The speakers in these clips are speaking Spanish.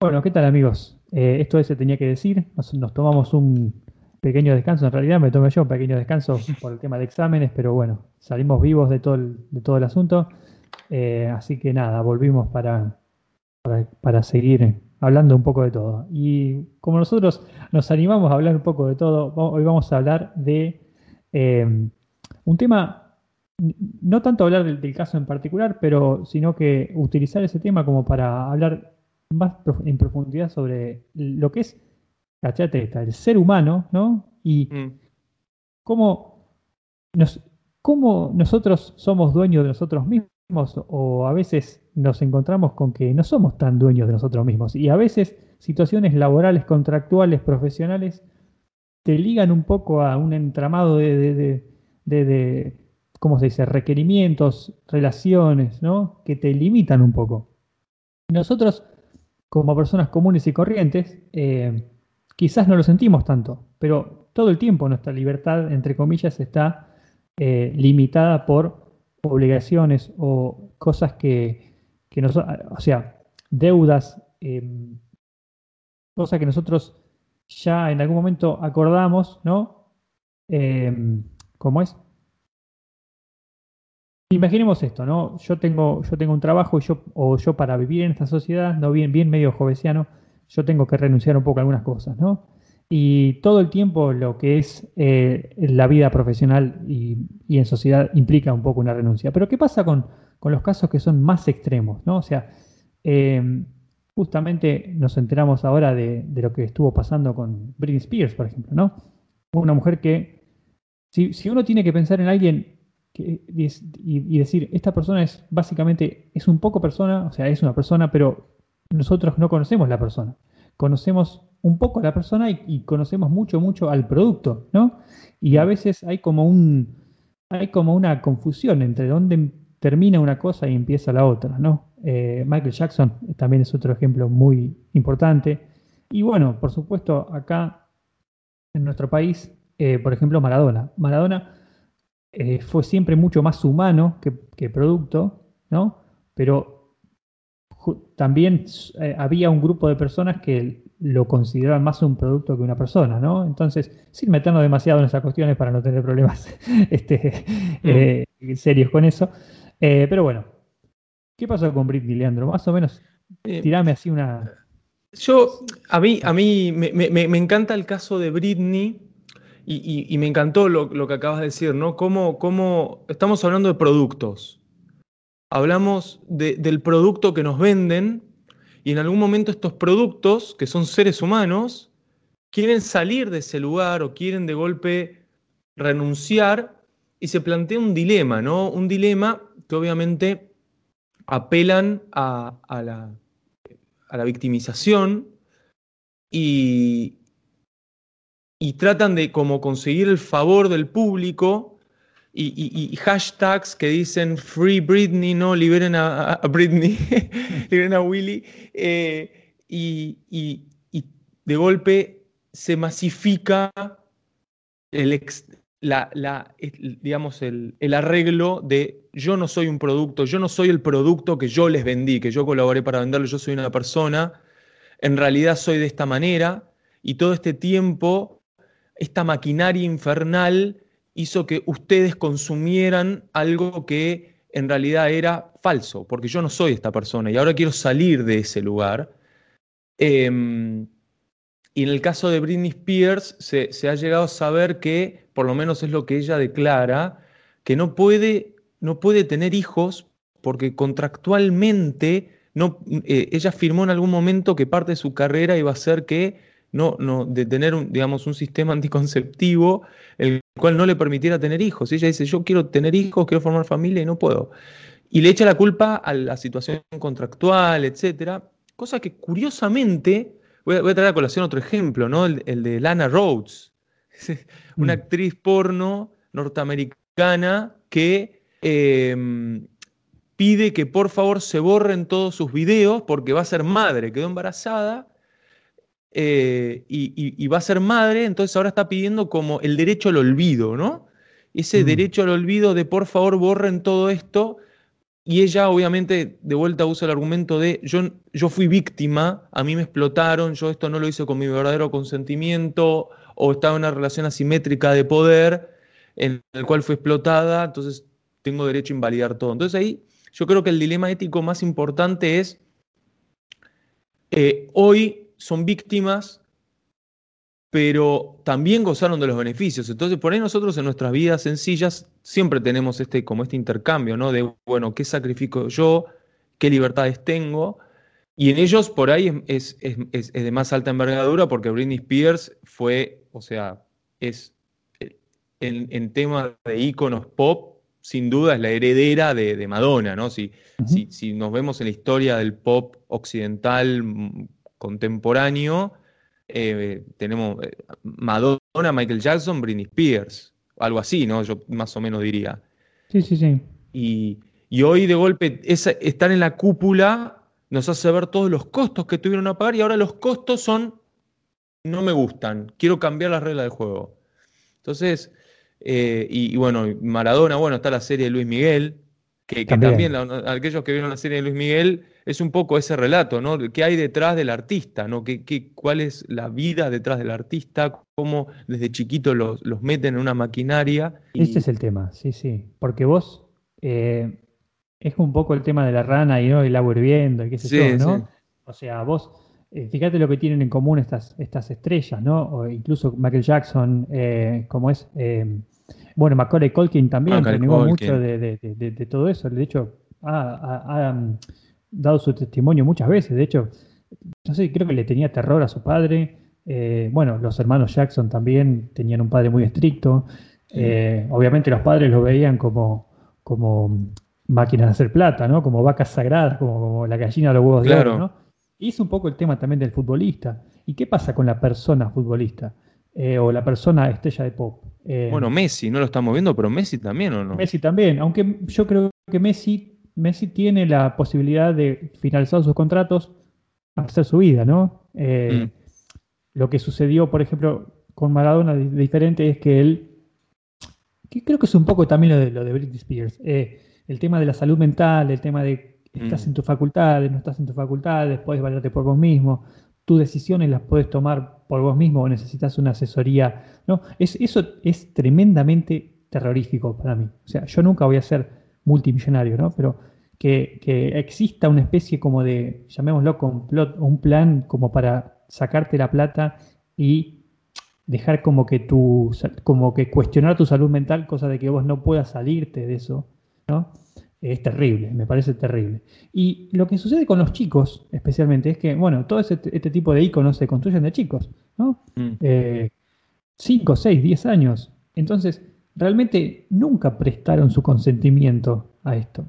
Bueno, ¿qué tal amigos? Eh, esto se tenía que decir. nos tomamos un pequeño descanso, en realidad me tomé yo un pequeño descanso por el tema de exámenes, pero bueno, salimos vivos de todo el, de todo el asunto. Eh, así que nada, volvimos para, para, seguir hablando un poco de todo. Y como nosotros nos animamos a hablar un poco de todo, hoy vamos a hablar de eh, un tema, no tanto hablar del, caso en particular, pero sino que utilizar ese tema como para hablar más en profundidad sobre lo que es cachate el ser humano, ¿no? Y mm. cómo, nos, cómo nosotros somos dueños de nosotros mismos o a veces nos encontramos con que no somos tan dueños de nosotros mismos y a veces situaciones laborales, contractuales, profesionales te ligan un poco a un entramado de, de, de, ¿cómo se dice?, requerimientos, relaciones, ¿no? Que te limitan un poco. Nosotros, como personas comunes y corrientes, eh, quizás no lo sentimos tanto, pero todo el tiempo nuestra libertad, entre comillas, está eh, limitada por obligaciones o cosas que, que nos, o sea, deudas, em, cosas que nosotros ya en algún momento acordamos, ¿no? Em, ¿Cómo es? Imaginemos esto, ¿no? Yo tengo, yo tengo un trabajo y yo, o yo para vivir en esta sociedad, no bien, bien medio jovesiano, yo tengo que renunciar un poco a algunas cosas, ¿no? Y todo el tiempo lo que es eh, la vida profesional y, en sociedad implica un poco una renuncia. Pero ¿qué pasa con, los casos que son más extremos, ¿no? O sea, em, justamente nos enteramos ahora de, lo que estuvo pasando con Britney Spears, por ejemplo, ¿no? Una mujer que, si, uno tiene que pensar en alguien y, y, decir, esta persona es básicamente, es un poco persona, o sea, es una persona, pero nosotros no conocemos la persona. Conocemos un poco a la persona y, conocemos mucho, mucho al producto, ¿no? Y a veces hay como un hay como una confusión entre dónde termina una cosa y empieza la otra, ¿no? Eh, Michael Jackson también es otro ejemplo muy importante. Y bueno, por supuesto, acá en nuestro país, eh, por ejemplo, Maradona. Maradona eh, fue siempre mucho más humano que, producto, ¿no? Pero también había un grupo de personas que lo consideraban más un producto que una persona, ¿no? Entonces, sin meternos demasiado en esas cuestiones para no tener problemas este, mm. eh, serios con eso. Eh, pero bueno, ¿qué pasó con Britney, Leandro? Más o menos, tirame así una... Yo, a mí, a mí me, encanta el caso de Britney y, me encantó lo, que acabas de decir, ¿no? Cómo, cómo estamos hablando de productos hablamos del producto que nos venden y en algún momento estos productos, que son seres humanos, quieren salir de ese lugar o quieren de golpe renunciar y se plantea un dilema, ¿no? Un dilema que obviamente apelan a, la, a la, victimización y, y tratan de como conseguir el favor del público y, hashtags que dicen Free Britney, no, liberen a, Britney, liberen a Willy, eh, y, de golpe se masifica el, la, digamos, el, arreglo de yo no soy un producto, yo no soy el producto que yo les vendí, que yo colaboré para venderlo, yo soy una persona, en realidad soy de esta manera, y todo este tiempo, esta maquinaria infernal hizo que ustedes consumieran algo que en realidad era falso, porque yo no soy esta persona y ahora quiero salir de ese lugar. Em, y en el caso de Britney Spears se, ha llegado a saber que, por lo menos es lo que ella declara, que no puede, no puede tener hijos porque contractualmente no, eh, ella firmó en algún momento que parte de su carrera iba a ser que no, no, de tener un, digamos, un sistema anticonceptivo el cual no le permitiera tener hijos. Ella dice, yo quiero tener hijos, quiero formar familia y no puedo. Y le echa la culpa a la situación contractual, etcétera, cosa que curiosamente, voy a, traer a colación otro ejemplo, ¿no? el, de Lana Rhodes, una mm. actriz porno norteamericana que em, pide que por favor se borren todos sus videos porque va a ser madre, quedó embarazada eh, y, va a ser madre, entonces ahora está pidiendo como el derecho al olvido, ¿no? Ese mm. derecho al olvido de por favor borren todo esto. Y ella obviamente de vuelta usa el argumento de yo, yo fui víctima, a mí me explotaron, yo esto no lo hice con mi verdadero consentimiento o estaba en una relación asimétrica de poder en el cual fue explotada, entonces tengo derecho a invalidar todo. Entonces ahí yo creo que el dilema ético más importante es, eh, hoy son víctimas pero también gozaron de los beneficios. Entonces, por ahí nosotros en nuestras vidas sencillas siempre tenemos este, como este intercambio, ¿no? De, bueno, ¿qué sacrifico yo? ¿Qué libertades tengo? Y en ellos por ahí es, de más alta envergadura porque Britney Spears fue, o sea, es en, en tema de íconos pop, sin duda es la heredera de, Madonna, ¿no? Si, si nos vemos en la historia del pop occidental mm, contemporáneo, eh, tenemos eh, Madonna, Michael Jackson, Britney Spears, algo así, ¿no? Yo más o menos diría. Sí, sí, sí. Y, hoy de golpe estar en la cúpula nos hace ver todos los costos que tuvieron a pagar y ahora los costos son, no me gustan, quiero cambiar las reglas del juego. Entonces, eh, y, bueno, Maradona, bueno, está la serie de Luis Miguel, que, también, aquellos que vieron la serie de Luis Miguel, es un poco ese relato, ¿no? ¿Qué hay detrás del artista, ¿no? ¿Qué, qué, cuál es la vida detrás del artista? ¿Cómo desde chiquito los, los meten en una maquinaria? Este es el tema, sí, sí. Porque vos, eh, es un poco el tema de la rana y, ¿no? el agua hirviendo y qué sé yo, ¿no? O sea, vos, eh, fíjate lo que tienen en común estas, estas estrellas, ¿no? O incluso Michael Jackson, eh, como es... bueno, Macaulay Culkin también renegó mucho de, todo eso. De hecho, ha, dado su testimonio muchas veces. De hecho, no sé, creo que le tenía terror a su padre. Eh, bueno, los hermanos Jackson también tenían un padre muy estricto. Eh, obviamente los padres lo veían como, como máquinas de hacer plata, ¿no? Como vacas sagradas, como, la gallina de los huevos de oro, ¿no? Y es un poco el tema también del futbolista. ¿Y qué pasa con la persona futbolista? Eh, o la persona estrella de pop. bueno, Messi, no lo estamos viendo, pero Messi también, ¿o no? Messi también, aunque yo creo que Messi Messi tiene la posibilidad de finalizar sus contratos, hacer su vida, ¿no? Eh, mm. Lo que sucedió, por ejemplo, con Maradona diferente es que él, que creo que es un poco también lo de, lo de Britney Spears, eh, el tema de la salud mental, el tema de estás mm. en tus facultades, no estás en tus facultades, puedes valerte por vos mismo, tus decisiones las puedes tomar por vos mismo o necesitas una asesoría, ¿no? Es, eso es tremendamente terrorífico para mí. O sea, yo nunca voy a ser multimillonario, ¿no? Pero que, exista una especie como de, llamémoslo complot, un plan como para sacarte la plata y dejar como que tu, como que cuestionar tu salud mental, cosa de que vos no puedas salirte de eso, ¿no? Es terrible, me parece terrible. Y lo que sucede con los chicos, especialmente, es que, bueno, todo este, tipo de iconos se construyen de chicos, ¿no? 5, 6, 10 años. Entonces, realmente nunca prestaron su consentimiento a esto.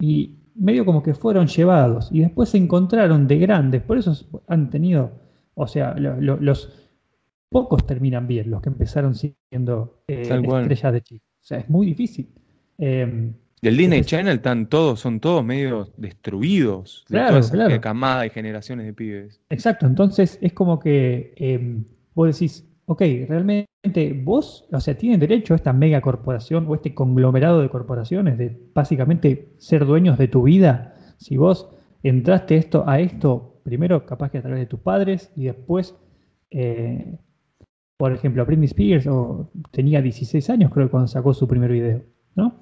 Y medio como que fueron llevados y después se encontraron de grandes, por eso han tenido, o sea, los pocos terminan bien, los que empezaron siendo eh, estrellas de chicos. O sea, es muy difícil. Eh, el Disney Channel están todos, son todos medio destruidos de claro, toda camada y generaciones de pibes. Exacto, entonces es como que eh, vos decís, ok, realmente vos, o sea, tienen derecho a esta mega corporación o este conglomerado de corporaciones de básicamente ser dueños de tu vida. Si vos entraste esto, a esto, primero capaz que a través de tus padres y después, eh, por ejemplo, Britney Spears o, tenía 16 años creo cuando sacó su primer video, ¿no?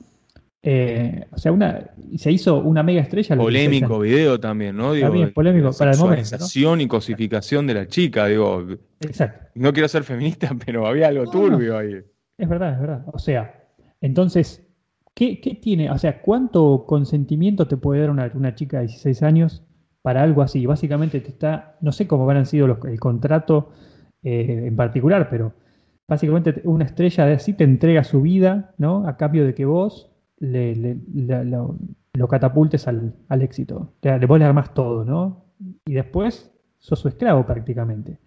Eh, o sea, una, se hizo una mega estrella. Polémico video también, ¿no? Digo, también polémico para el momento. ¿no? y cosificación de la chica, digo. Exacto. No quiero ser feminista, pero había algo turbio ahí. Es verdad, es verdad. O sea, entonces, ¿qué, tiene? O sea, ¿cuánto consentimiento te puede dar una, chica de 16 años para algo así? Básicamente te está, no sé cómo habrán sido los, el contrato eh, en particular, pero básicamente una estrella de así te entrega su vida, ¿no? A cambio de que vos le, lo, catapultes al, éxito. Le, le, vos le armás todo, ¿no? Y después sos su esclavo prácticamente.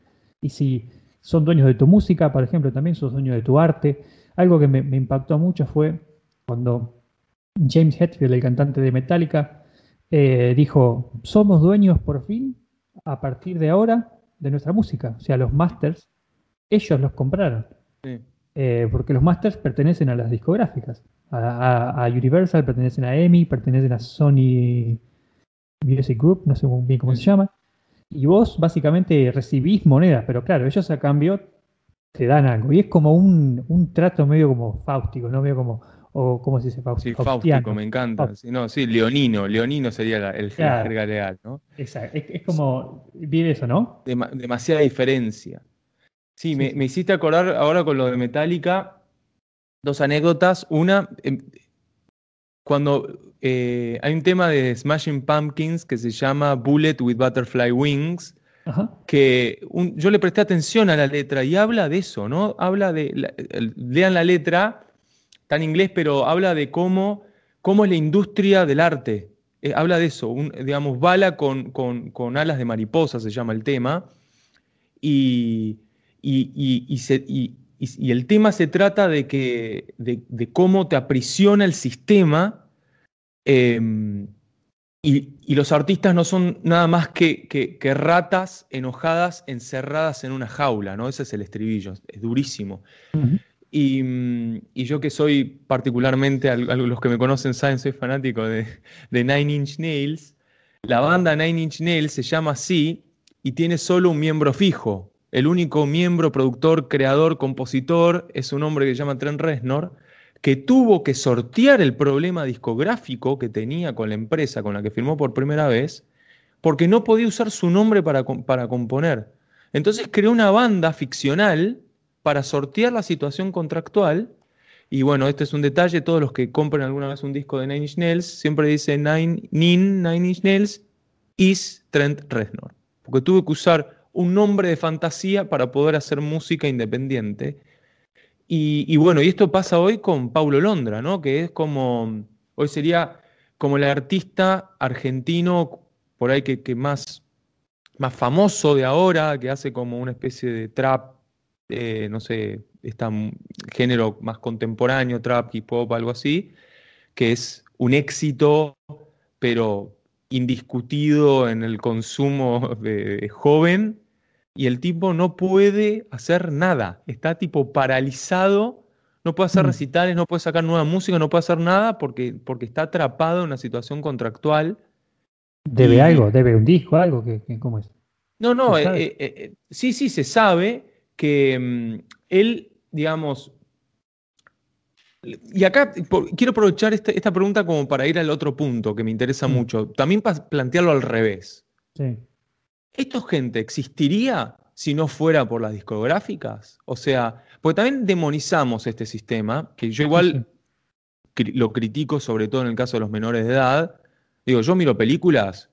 Y si son dueños de tu música, por ejemplo, también sos dueño de tu arte. Algo que me, impactó mucho fue cuando James Hetfield, el cantante de Metallica, eh, dijo, somos dueños por fin, a partir de ahora, de nuestra música. O sea, los masters, ellos los compraron. Eh, porque los masters pertenecen a las discográficas. A, Universal, pertenecen a EMI, pertenecen a Sony Music Group, no sé bien cómo se llama. Y vos básicamente recibís monedas, pero claro, ellos a cambio te dan algo. Y es como un, trato medio como fáustico, ¿no? Medio como, o ¿cómo se dice? sí, fáustico, me encanta. Sí, no, sí, leonino, leonino sería el claro. legal, ¿no? Exacto, es, como, vive eso, ¿no? demasiada diferencia. Sí, me, me, hiciste acordar ahora con lo de Metallica, dos anécdotas. Una, em, cuando eh, hay un tema de Smashing Pumpkins que se llama Bullet with Butterfly Wings, que yo le presté atención a la letra y habla de eso, ¿no? Habla de, lean la letra, está en inglés, pero habla de cómo, cómo es la industria del arte. Eh, habla de eso, digamos, bala con, con, alas de mariposa se llama el tema. Y, y, y, el tema se trata de, que, de, cómo te aprisiona el sistema. Em, y, los artistas no son nada más que, que, ratas enojadas encerradas en una jaula, ¿no? Ese es el estribillo, es durísimo. y, yo que soy particularmente, a, los que me conocen saben, soy fanático de, de, Nine Inch Nails, la banda Nine Inch Nails se llama así y tiene solo un miembro fijo. El único miembro, productor, creador, compositor es un hombre que se llama Trent Reznor que tuvo que sortear el problema discográfico que tenía con la empresa con la que firmó por primera vez, porque no podía usar su nombre para, para componer. Entonces creó una banda ficcional para sortear la situación contractual. Y bueno, este es un detalle, todos los que compren alguna vez un disco de Nine Inch Nails siempre dicen Nine, Nin, Nine Inch Nails is Trent Reznor. Porque tuve que usar un nombre de fantasía para poder hacer música independiente y, bueno, y esto pasa hoy con Paulo Londra, ¿no? Que es como, hoy sería como el artista argentino por ahí que, más, más famoso de ahora, que hace como una especie de trap, eh, no sé, este género más contemporáneo, trap, hip hop, algo así, que es un éxito, pero indiscutido en el consumo de joven y el tipo no puede hacer nada, está tipo paralizado, no puede hacer mm. recitales, no puede sacar nueva música, no puede hacer nada porque, porque está atrapado en una situación contractual. ¿Debe algo? ¿Debe un disco? ¿Algo? que cómo es? No, no, eh, eh, eh, sí, sí, se sabe que mm, él, digamos, y acá quiero aprovechar esta, esta, pregunta como para ir al otro punto que me interesa mm. mucho, también para plantearlo al revés. Sí. ¿Esto gente existiría si no fuera por las discográficas? O sea, porque también demonizamos este sistema, que yo igual lo critico sobre todo en el caso de los menores de edad. Digo, yo miro películas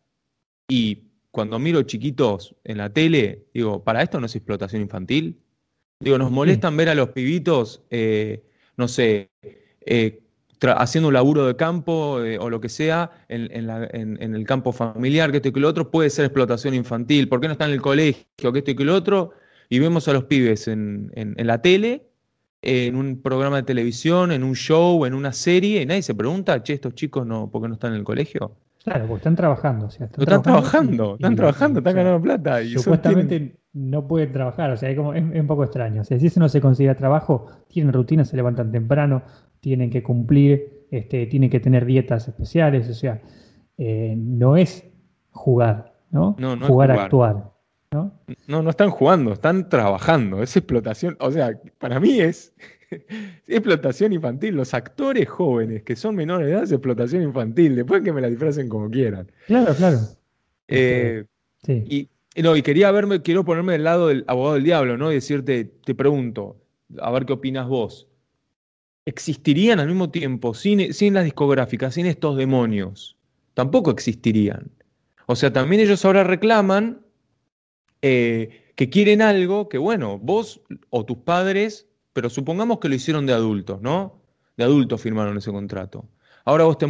y cuando miro chiquitos en la tele, digo, ¿para esto no es explotación infantil? Digo, nos molestan ver a los pibitos, eh, no sé, eh, haciendo un laburo de campo eh, o lo que sea en, el campo familiar, que esto y que lo otro, puede ser explotación infantil. ¿Por qué no está en el colegio, que esto y que lo otro? Y vemos a los pibes en, la tele, en un programa de televisión, en un show, en una serie, y nadie se pregunta, che, estos chicos no, ¿por qué no están en el colegio? Claro, porque están trabajando. están, trabajando, están trabajando, están ganando plata. Y supuestamente no pueden trabajar, o sea, es, como, es, un poco extraño. O sea, si eso no se consigue trabajo, tienen rutina, se levantan temprano, tienen que cumplir, este, tienen que tener dietas especiales, o sea, eh, no es jugar, ¿no? no, jugar, a actuar. ¿no? ¿no? no, están jugando, están trabajando, es explotación, o sea, para mí es, explotación infantil, los actores jóvenes que son menores de edad es explotación infantil, después que me la disfracen como quieran. Claro, claro. Eh, sí. Y, no, y quería verme, quiero ponerme del lado del abogado del diablo, ¿no? Y decirte, te pregunto, a ver qué opinas vos existirían al mismo tiempo sin, sin las discográficas, sin estos demonios. Tampoco existirían. O sea, también ellos ahora reclaman eh, que quieren algo que, bueno, vos o tus padres, pero supongamos que lo hicieron de adultos, ¿no? De adultos firmaron ese contrato. Ahora vos te,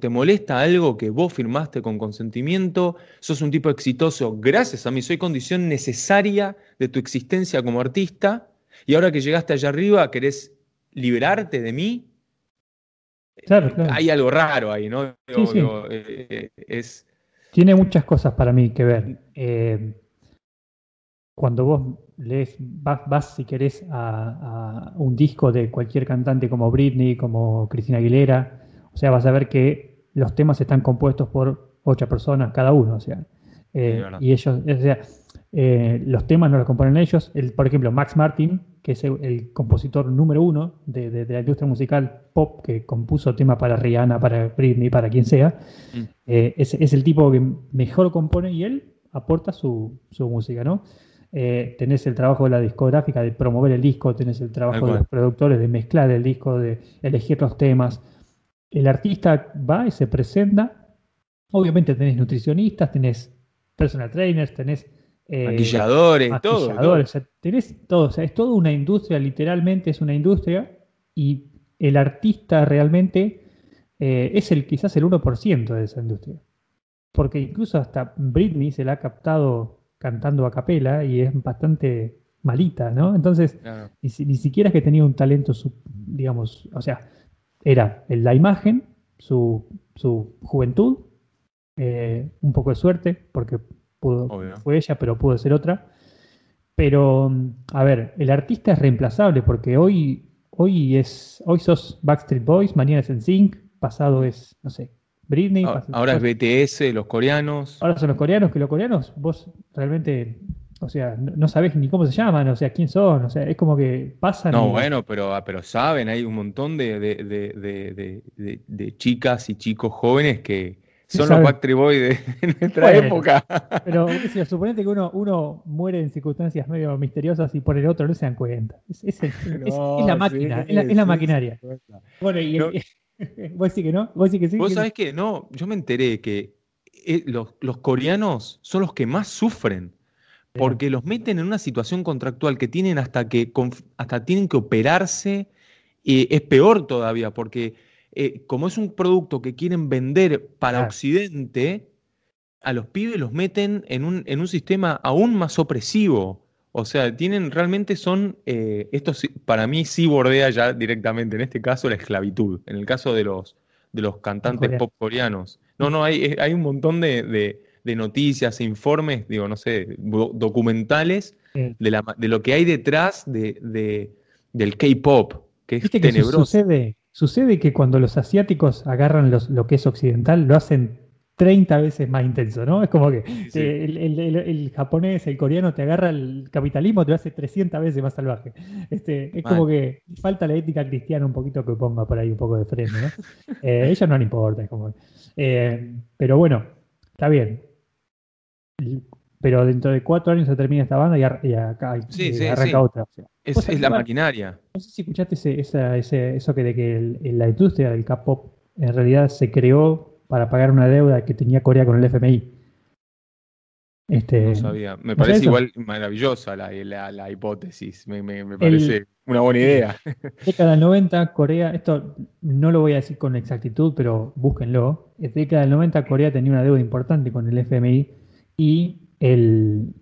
te, molesta algo que vos firmaste con consentimiento, sos un tipo exitoso gracias a mí, soy condición necesaria de tu existencia como artista, y ahora que llegaste allá arriba querés liberarte de mí. Claro, claro. Hay algo raro ahí, ¿no? Sí, sí. Eh, es... Tiene muchas cosas para mí que ver. Eh, cuando vos lees, vas, vas si querés a, a, un disco de cualquier cantante como Britney, como Cristina Aguilera, o sea, vas a ver que los temas están compuestos por ocho personas cada uno, o sea, eh, y ellos, o sea, eh, los temas no los componen ellos. El, por ejemplo, Max Martin, que es el, compositor número uno de, de, la industria musical pop, que compuso temas para Rihanna, para Britney, para quien sea, mm. eh, es, es, el tipo que mejor compone y él aporta su, su música, ¿no? Eh, tenés el trabajo de la discográfica de promover el disco, tenés el trabajo de los productores de mezclar el disco, de elegir los temas. El artista va y se presenta. Obviamente tenés nutricionistas, tenés personal trainers, tenés eh, maquilladores, todo, tenés todo. O sea, es toda una industria, literalmente es una industria. Y el artista realmente eh, es el quizás el 1% de esa industria. Porque incluso hasta Britney se la ha captado cantando a capela y es bastante malita, ¿no? Entonces, ni, siquiera es que tenía un talento, digamos, o sea, era la imagen, su, juventud, eh, un poco de suerte, porque pudo, fue ella, pero pudo ser otra. Pero, a ver, el artista es reemplazable porque hoy, hoy, es, hoy sos Backstreet Boys, mañana es Sync, pasado es, no sé, Britney. Ahora, es BTS, los coreanos. Ahora son los coreanos, que los coreanos, vos realmente, o sea, no, sabés ni cómo se llaman, o sea, quién son, o sea, es como que pasan. No, bueno, pero, ah, pero saben, hay un montón de, de, chicas y chicos jóvenes que son los Backstreet Boys de nuestra época. Pero si suponete que uno, uno muere en circunstancias medio misteriosas y por el otro no se dan cuenta. Es, la máquina, es, la, maquinaria. Bueno, y ¿Vos decís que no? ¿Vos que sí? Vos sabés que no, yo me enteré que eh, los, coreanos son los que más sufren porque los meten en una situación contractual que tienen hasta que hasta tienen que operarse. y es peor todavía, porque eh, como es un producto que quieren vender para Occidente, a los pibes los meten en un, en un sistema aún más opresivo. O sea, tienen, realmente son, eh, esto para mí sí bordea ya directamente, en este caso, la esclavitud. En el caso de los, de los cantantes pop coreanos. No, no, hay, hay un montón de, noticias e informes, digo, no sé, documentales de, la, de, lo que hay detrás de, del K-pop, que es tenebroso. sucede, sucede que cuando los asiáticos agarran los, lo que es occidental, lo hacen 30 veces más intenso, ¿no? Es como que el, japonés, el coreano te agarra el capitalismo, te lo hace 300 veces más salvaje. Este, es como que falta la ética cristiana un poquito que ponga por ahí un poco de freno, ¿no? eh, ellos no le importa, es como... Eh, pero bueno, está bien. Pero dentro de cuatro años se termina esta banda y, acá arranca otra. es, la maquinaria. No sé si escuchaste ese, eso que de que la industria del K-pop en realidad se creó para pagar una deuda que tenía Corea con el FMI. Este, no sabía. Me parece igual maravillosa la, hipótesis. Me, parece una buena idea. Década del 90, Corea, esto no lo voy a decir con exactitud, pero búsquenlo. En década del 90, Corea tenía una deuda importante con el FMI y el,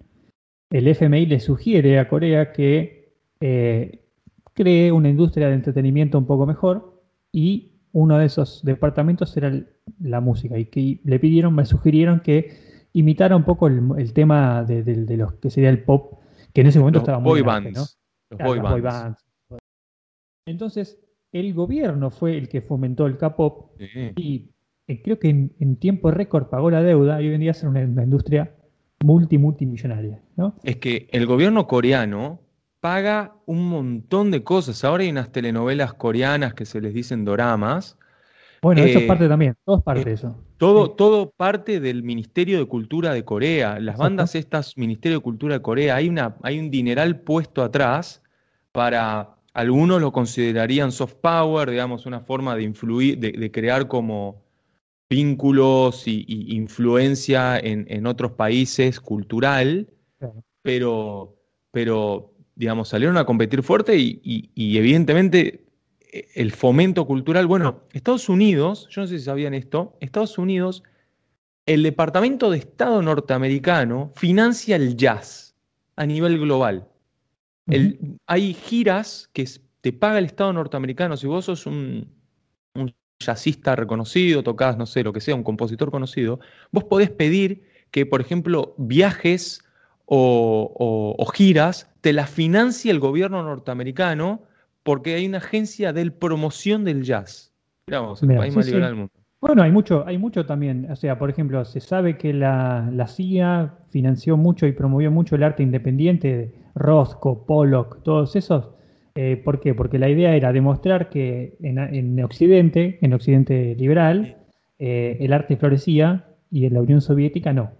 el FMI le sugiere a Corea que eh, cree una industria de entretenimiento un poco mejor y uno de esos departamentos era la música. Y que le pidieron, me sugirieron que imitara un poco el, tema de, de, los que sería el pop, que en ese momento estaba muy boy Los boy, bands. Entonces, el gobierno fue el que fomentó el K-pop y eh, creo que en, tiempo récord pagó la deuda y hoy en día es una, industria multi multimillonaria. ¿no? Es que el gobierno coreano paga un montón de cosas. Ahora hay unas telenovelas coreanas que se les dicen doramas. Bueno, eso es eh, parte también, todo es parte de eso. Todo, todo parte del Ministerio de Cultura de Corea. Las bandas estas, Ministerio de Cultura de Corea, hay, una, hay un dineral puesto atrás para, algunos lo considerarían soft power, digamos, una forma de influir, de, crear como vínculos y, influencia en, otros países cultural, pero, pero digamos, salieron a competir fuerte y, evidentemente eh, el fomento cultural, bueno, Estados Unidos, yo no sé si sabían esto, Estados Unidos, el Departamento de Estado norteamericano financia el jazz a nivel global. hay giras que te paga el Estado norteamericano, si vos sos un, jazzista reconocido, tocas, no sé, lo que sea, un compositor conocido, vos podés pedir que, por ejemplo, viajes o, giras te las financie el gobierno norteamericano porque hay una agencia de promoción del jazz. Mirá el país más liberal del mundo. Bueno, hay mucho, hay mucho también. O sea, por ejemplo, se sabe que la, la CIA financió mucho y promovió mucho el arte independiente, Roscoe, Pollock, todos esos. Eh, ¿Por qué? Porque la idea era demostrar que en, Occidente, en Occidente liberal, eh, el arte florecía y en la Unión Soviética no.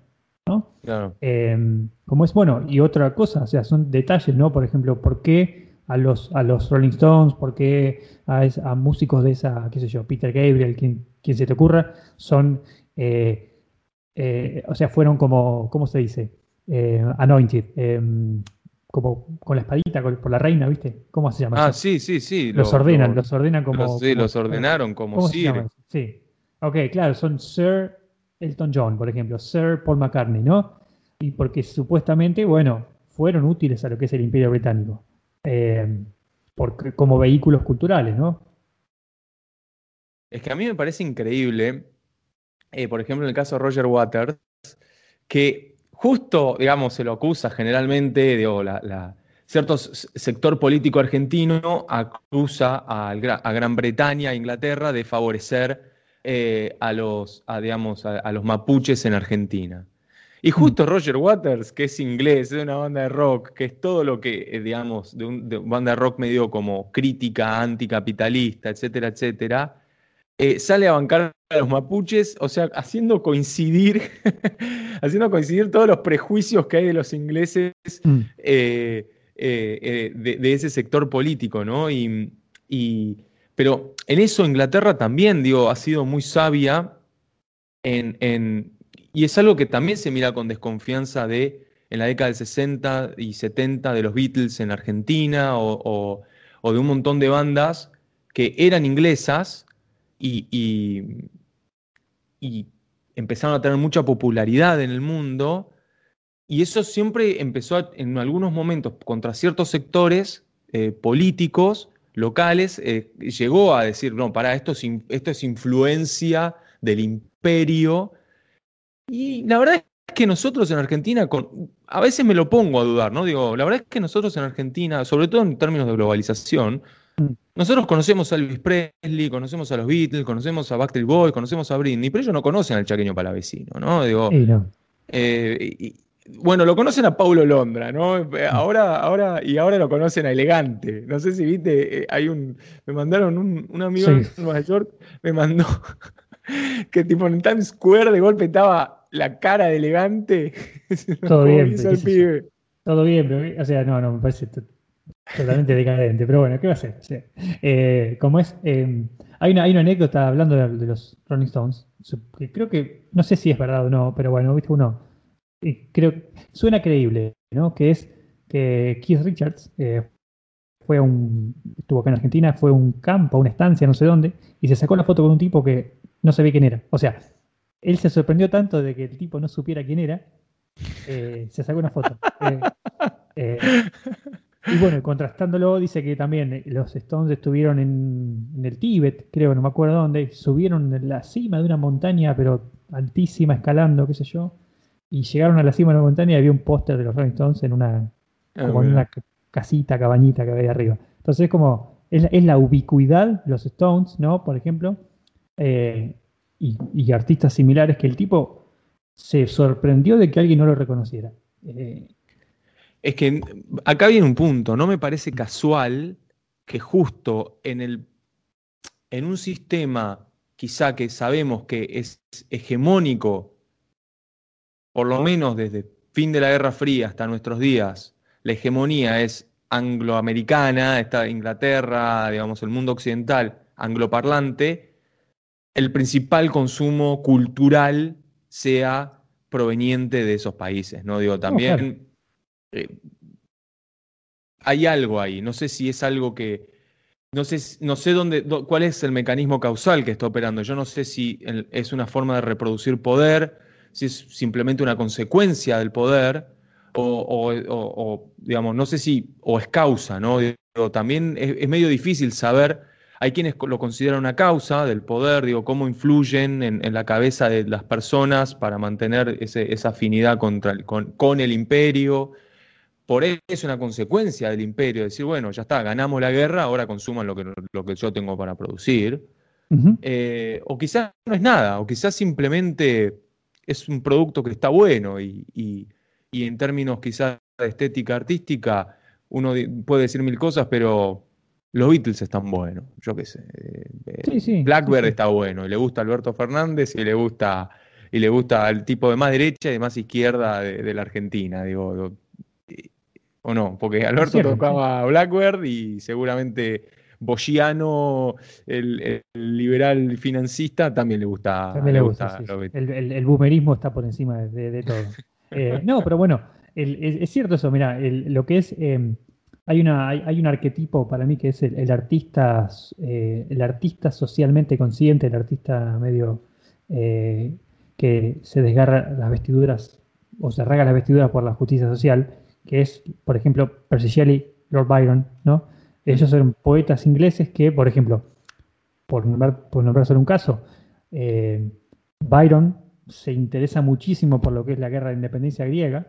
¿no? Claro. Em, como es bueno, y otra cosa, o sea, son detalles, ¿no? Por ejemplo, ¿por qué a los, a los Rolling Stones, por qué a, músicos de esa, qué sé yo, Peter Gabriel, quien, quien se te ocurra, son, eh, o sea, fueron como, ¿cómo se dice? anointed, em, como con la espadita, por la reina, ¿viste? ¿Cómo se llama? Ah, sí, sí, sí. Los ordenan, los ordenan como. sí, los ordenaron como Sir. Sí. Ok, claro, son Sir Elton John, por ejemplo, Sir Paul McCartney, ¿no? Y porque supuestamente, bueno, fueron útiles a lo que es el Imperio Británico. Eh, como vehículos culturales, ¿no? Es que a mí me parece increíble, eh, por ejemplo, en el caso de Roger Waters, que justo, digamos, se lo acusa generalmente, digo, la, cierto sector político argentino acusa a, Gran Bretaña, a Inglaterra, de favorecer eh, a, los, digamos, a, los mapuches en Argentina. Y justo mm. Roger Waters, que es inglés, es una banda de rock, que es todo lo que, eh, digamos, de, una banda de rock medio como crítica, anticapitalista, etcétera, etcétera, eh, sale a bancar a los mapuches, o sea, haciendo coincidir, haciendo coincidir todos los prejuicios que hay de los ingleses mm. eh, eh, de, ese sector político, ¿no? Y, pero en eso Inglaterra también, digo, ha sido muy sabia en, y es algo que también se mira con desconfianza de en la década del 60 y 70 de los Beatles en Argentina o de un montón de bandas que eran inglesas, y, empezaron a tener mucha popularidad en el mundo. Y eso siempre empezó en algunos momentos contra ciertos sectores eh, políticos locales, eh, llegó a decir, no, para esto es, esto es influencia del imperio. Y la verdad es que nosotros en Argentina, a veces me lo pongo a dudar, ¿no? Digo, la verdad es que nosotros en Argentina, sobre todo en términos de globalización. Nosotros conocemos a Elvis Presley, conocemos a los Beatles, conocemos a Backstreet Boys, conocemos a Britney, pero ellos no conocen al chaqueño palavecino, ¿no? Digo, eh, bueno, lo conocen a Paulo Londra, ¿no? Ahora, ahora, y ahora lo conocen a Elegante. No sé si viste, eh, hay un. Me mandaron un, amigo de Nueva York, me mandó que tipo en Times Square de golpe estaba la cara de elegante. Todo bien. Todo bien, pero, o sea, no, no, me parece Totalmente decadente, pero bueno, ¿qué va a ser? Eh, como es, em, hay, una, hay una anécdota hablando de, los Rolling Stones, que creo que, no sé si es verdad o no, pero bueno, viste uno, creo, suena creíble, ¿no? Que es que Keith Richards eh, fue un, estuvo acá en Argentina, fue a un campo, una estancia, no sé dónde, y se sacó la foto con un tipo que no sabía quién era. O sea, él se sorprendió tanto de que el tipo no supiera quién era, eh, se sacó una foto. Y bueno, contrastándolo, dice que también eh, los Stones estuvieron en, el Tíbet, creo, no me acuerdo dónde, subieron en la cima de una montaña, pero altísima, escalando, qué sé yo, y llegaron a la cima de la montaña y había un póster de los Rolling Stones en una, ah, como en una casita, cabañita que había arriba. Entonces es como, es, la ubicuidad de los Stones, ¿no? Por ejemplo, eh, y, artistas similares que el tipo se sorprendió de que alguien no lo reconociera. Eh, es que acá viene un punto, no me parece casual que justo en, el, en un sistema quizá que sabemos que es hegemónico, por lo menos desde fin de la Guerra Fría hasta nuestros días, la hegemonía es angloamericana, está Inglaterra, digamos, el mundo occidental angloparlante, el principal consumo cultural sea proveniente de esos países, ¿no? Digo, también eh, hay algo ahí, no sé si es algo que, no sé, no sé dónde, cuál es el mecanismo causal que está operando. Yo no sé si es una forma de reproducir poder, si es simplemente una consecuencia del poder, o, digamos, no sé si, o es causa, ¿no? también es, medio difícil saber hay quienes lo consideran una causa del poder, digo, cómo influyen en, la cabeza de las personas para mantener esa afinidad contra con, el imperio. Por eso es una consecuencia del imperio, decir, bueno, ya está, ganamos la guerra, ahora consuman lo que, lo que yo tengo para producir. Eh, o quizás no es nada, o quizás simplemente es un producto que está bueno y, en términos quizás de estética artística, uno puede decir mil cosas, pero los Beatles están buenos, yo qué sé. Eh, Blackbird está bueno, y le gusta Alberto Fernández y le gusta y le gusta al tipo de más derecha y de más izquierda de, la Argentina, digo, o no, porque Alberto tocaba Blackbird y seguramente Boschiano, el, liberal financista, también le gusta. le gusta. el, boomerismo está por encima de, todo. Eh, no, pero bueno, es, cierto eso, mira, lo que es. Em, hay, una, hay, un arquetipo para mí que es el, artista, eh, el artista socialmente consciente, el artista medio eh, que se desgarra las vestiduras o se arraga las vestiduras por la justicia social, que es, por ejemplo, Percy Shelley, Lord Byron, ¿no? Ellos eran poetas ingleses que, por ejemplo, por nombrar, por solo un caso, eh, Byron se interesa muchísimo por lo que es la guerra de independencia griega,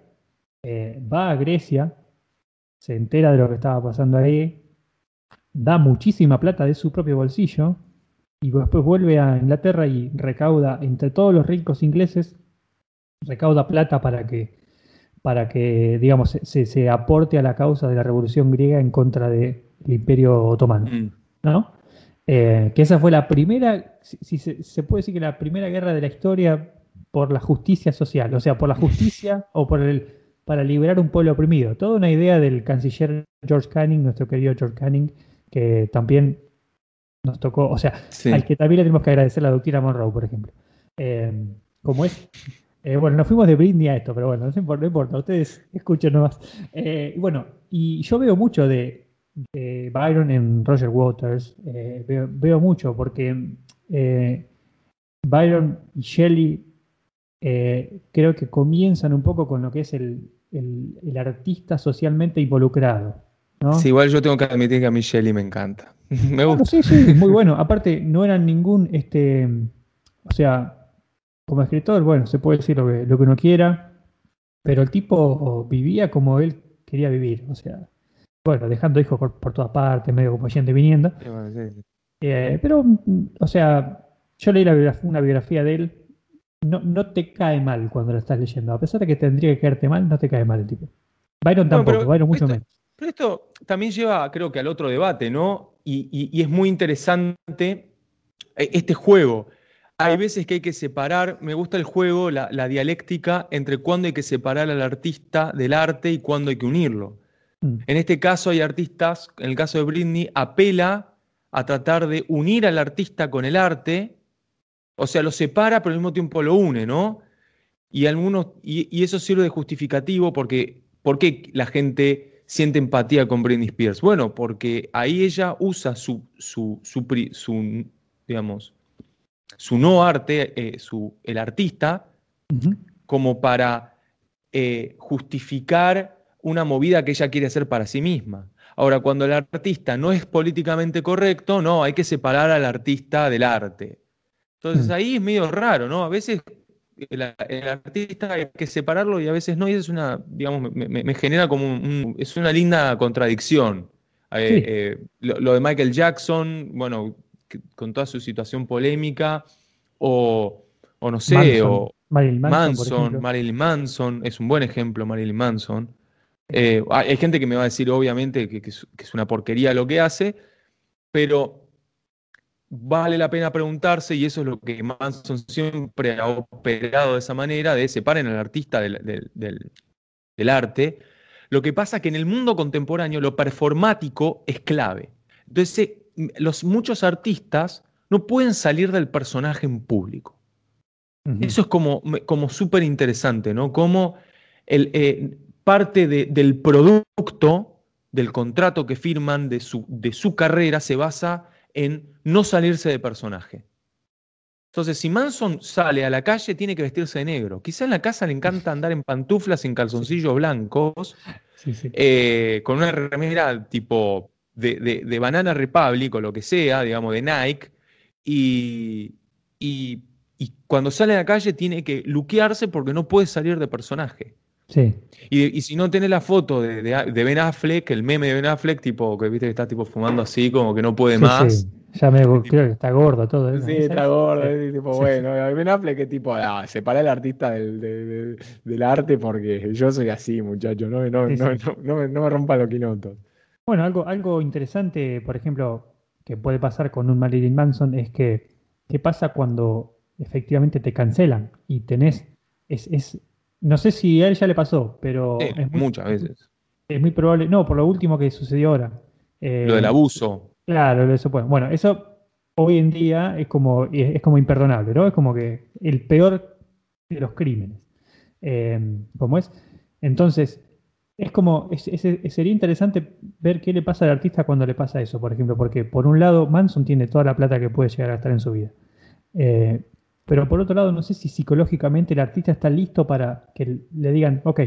eh, va a Grecia, se entera de lo que estaba pasando ahí, da muchísima plata de su propio bolsillo y después vuelve a Inglaterra y recauda entre todos los ricos ingleses, recauda plata para que, para que digamos, se aporte a la causa de la revolución griega en contra de, el Imperio Otomano. Mm. ¿no? Eh, que esa fue la primera, si, se, puede decir que la primera guerra de la historia por la justicia social, o sea, por la justicia o por el para liberar un pueblo oprimido. Toda una idea del canciller George Canning, nuestro querido George Canning, que también nos tocó, o sea, al que también le tenemos que agradecer la doctrina Monroe, por ejemplo. Eh, como es, eh, bueno, nos fuimos de Britney a esto, pero bueno, no importa, no importa ustedes escuchen nomás. bueno, y yo veo mucho de, de Byron en Roger Waters eh, veo, mucho porque eh, Byron y Shelley eh, creo que comienzan un poco con lo que es el, artista socialmente involucrado. Sí, igual yo tengo que admitir que a mí Shelley me encanta. me gusta. sí, sí, muy bueno. Aparte, no eran ningún, este, o sea, como escritor, bueno, se puede decir lo que, lo que uno quiera, pero el tipo vivía como él quería vivir. O sea, bueno, dejando hijos por, todas partes, medio como yendo y viniendo. Eh, pero, o sea, yo leí una biografía de él. No, no te cae mal cuando lo estás leyendo. A pesar de que tendría que caerte mal, no te cae mal el tipo. Byron tampoco, Byron mucho menos. Pero esto también lleva, creo que, al otro debate, ¿no? Y, es muy interesante eh, este juego. Hay veces que hay que separar, me gusta el juego, la, la dialéctica entre cuándo hay que separar al artista del arte y cuándo hay que unirlo. Mm. En este caso hay artistas, en el caso de Britney, apela a tratar de unir al artista con el arte, o sea, lo separa pero al mismo tiempo lo une, ¿no? Y, algunos, y, eso sirve de justificativo porque ¿por qué la gente siente empatía con Britney Spears? Bueno, porque ahí ella usa su, su, su, digamos, su no arte, eh, su, el artista, como para eh, justificar una movida que ella quiere hacer para sí misma. Ahora, cuando el artista no es políticamente correcto, no, hay que separar al artista del arte. Entonces mm. ahí es medio raro, ¿no? A veces el, artista hay que separarlo y a veces no, y es una, digamos, me, genera como un, es una linda contradicción. Eh, eh, lo, de Michael Jackson, bueno, con toda su situación polémica, o, no sé, o Marilyn Manson, Marilyn Manson, es un buen ejemplo, Marilyn Manson. Eh, hay gente que me va a decir, obviamente, que, es, una porquería lo que hace, pero vale la pena preguntarse, y eso es lo que Manson siempre ha operado de esa manera, de separen al artista del, arte. Lo que pasa es que en el mundo contemporáneo lo performático es clave. Entonces, los, muchos artistas no pueden salir del personaje en público. Eso es como, como súper interesante, ¿no? Como el, eh, parte del producto, del contrato que firman, de su, de su carrera, se basa en no salirse de personaje. Entonces, si Manson sale a la calle, tiene que vestirse de negro. Quizá en la casa le encanta andar en pantuflas, en calzoncillos blancos, eh, con una remera tipo de, Banana Republic o lo que sea, digamos, de Nike, y, y, cuando sale a la calle tiene que luquearse porque no puede salir de personaje. Sí. Y, si no tenés la foto de, Ben Affleck, el meme de Ben Affleck, tipo, que viste que está tipo fumando así, como que no puede más. Ya me creo que está gordo todo. ¿eh? Sí, está gordo. tipo, bueno, Ben Affleck es tipo, ah, separa el artista del, arte porque yo soy así, muchacho, no, no, no, no, me rompa los quinotos. Bueno, algo, algo interesante, por ejemplo, que puede pasar con un Marilyn Manson es que, ¿qué pasa cuando efectivamente te cancelan y tenés, es, es no sé si a él ya le pasó, pero... muchas veces. Es muy probable, no, por lo último que sucedió ahora. lo del eh, abuso. Claro, eso. Bueno, eso hoy en día es como, es, como imperdonable, ¿no? Es como que el peor de los crímenes. Eh, ¿Cómo es? Entonces, es como, sería interesante ver qué le pasa al artista cuando le pasa eso, por ejemplo, porque por un lado Manson tiene toda la plata que puede llegar a gastar en su vida. Eh, pero por otro lado, no sé si psicológicamente el artista está listo para que le digan, ok,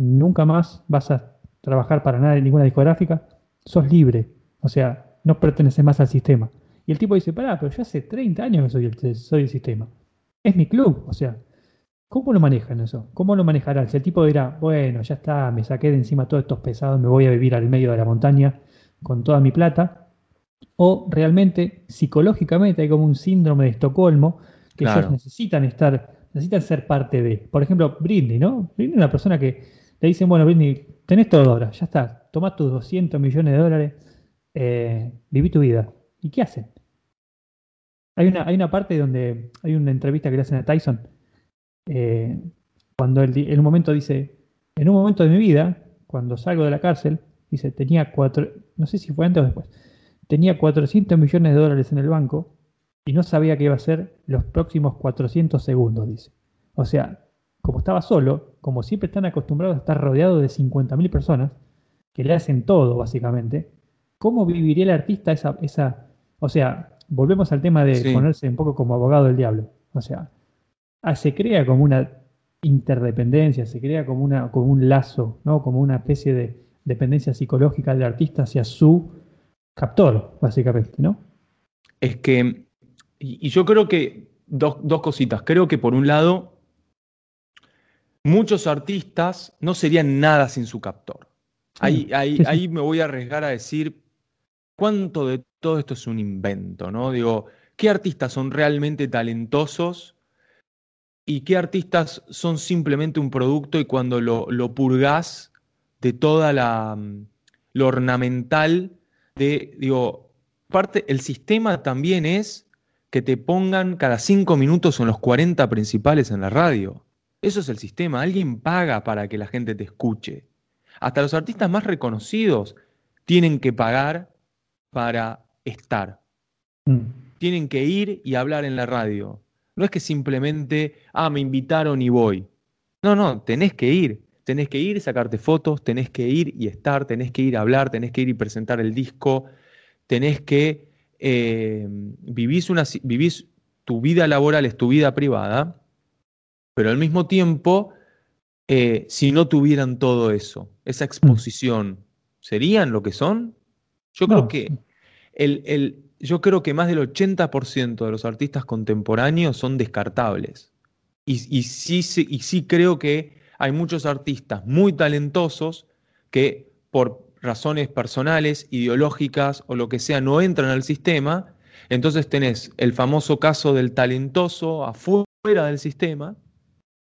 nunca más vas a trabajar para nada en ninguna discográfica, sos libre, o sea, no perteneces más al sistema. Y el tipo dice, pará, pero yo hace 30 años que soy el, soy el sistema. Es mi club, o sea, ¿Cómo lo manejan eso? ¿Cómo lo manejarán? Si el tipo dirá, bueno, ya está, me saqué de encima todos estos pesados, me voy a vivir al medio de la montaña con toda mi plata. O realmente, psicológicamente, hay como un síndrome de Estocolmo que ellos necesitan estar, necesitan ser parte de. Por ejemplo, Britney, ¿no? Britney es una persona que le dicen, bueno, Britney, tenés todo ahora, ya está, toma tus 200 millones de dólares, eh, viví tu vida. ¿Y qué hacen? Hay una, hay una parte donde hay una entrevista que le hacen a Tyson eh, cuando él en un momento dice, en un momento de mi vida, cuando salgo de la cárcel, dice, tenía cuatro, no sé si fue antes o después, tenía 400 millones de dólares en el banco y no sabía qué iba a ser los próximos 400 segundos, dice. O sea, como estaba solo, como siempre están acostumbrados a estar rodeado de 50.000 personas, que le hacen todo, básicamente, ¿cómo viviría el artista esa, esa... O sea, volvemos al tema de ponerse un poco como abogado del diablo. O sea, Ah, se crea como una interdependencia, se crea como, una, como un lazo, ¿no? como una especie de dependencia psicológica del artista hacia su captor, básicamente, ¿no? Es que, y, yo creo que dos, cositas, creo que por un lado, muchos artistas no serían nada sin su captor. Ahí, ahí, ahí me voy a arriesgar a decir cuánto de todo esto es un invento, ¿no? Digo, ¿qué artistas son realmente talentosos y qué artistas son simplemente un producto y cuando lo, lo purgás de toda la mm, lo ornamental de, digo, parte, el sistema también es que te pongan cada cinco minutos en los 40 principales en la radio. Eso es el sistema. Alguien paga para que la gente te escuche. Hasta los artistas más reconocidos tienen que pagar para estar. Mm. Tienen que ir y hablar en la radio. No es que simplemente, ah, me invitaron y voy. No, no, tenés que ir. Tenés que ir y sacarte fotos, tenés que ir y estar, tenés que ir a hablar, tenés que ir y presentar el disco, tenés que eh, vivís, una, vivís tu vida laboral, es tu vida privada, pero al mismo tiempo, eh, si no tuvieran todo eso, esa exposición, ¿serían lo que son? Yo creo que el, el, yo creo que más del 80% de los artistas contemporáneos son descartables. Y, sí, creo que hay muchos artistas muy talentosos que por razones personales, ideológicas o lo que sea no entran al sistema. Entonces tenés el famoso caso del talentoso afuera del sistema,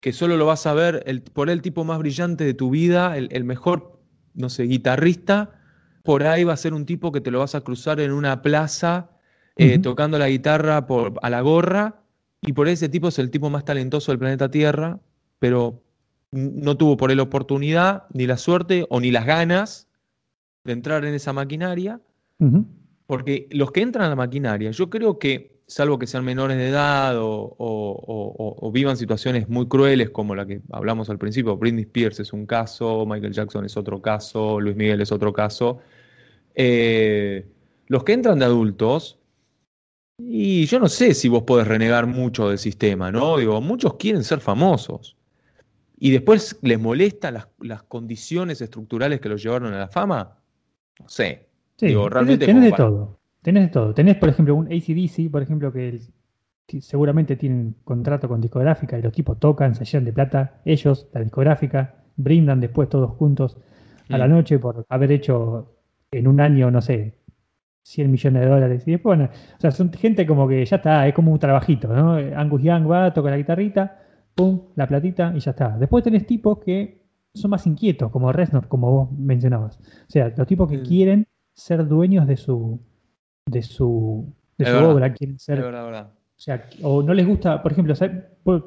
que solo lo vas a ver por el tipo más brillante de tu vida, el, el mejor, no sé, guitarrista, por ahí va a ser un tipo que te lo vas a cruzar en una plaza eh, tocando la guitarra por, a la gorra, y por ese tipo es el tipo más talentoso del planeta Tierra, pero no tuvo por él oportunidad, ni la suerte o ni las ganas de entrar en esa maquinaria, porque los que entran a la maquinaria, yo creo que, salvo que sean menores de edad o, vivan situaciones muy crueles como la que hablamos al principio, Britney Spears es un caso, Michael Jackson es otro caso, Luis Miguel es otro caso, eh, los que entran de adultos, y yo no sé si vos podés renegar mucho del sistema, ¿no? Digo, muchos quieren ser famosos. Y después les molestan las, condiciones estructurales que los llevaron a la fama. No sé. Sí, Digo, realmente tenés, de todo. Tenés de todo. Tenés, por ejemplo, un ACDC, por ejemplo, que el- seguramente tienen contrato con discográfica y los tipos tocan, se llenan de plata, ellos, la discográfica, brindan después todos juntos a la Mm. noche por haber hecho en un año, no sé, 100 millones de dólares. Y después, bueno, o sea, son gente como que ya está, es como un trabajito, ¿no? Angus Young va, toca la guitarrita, pum, la platita y ya está. Después tenés tipos que son más inquietos, como Reznor, como vos mencionabas. O sea, los tipos que Mm. quieren ser dueños de su de su, de Es su verdad. obra, quieren ser verdad, verdad. o sea, o no les gusta, por ejemplo,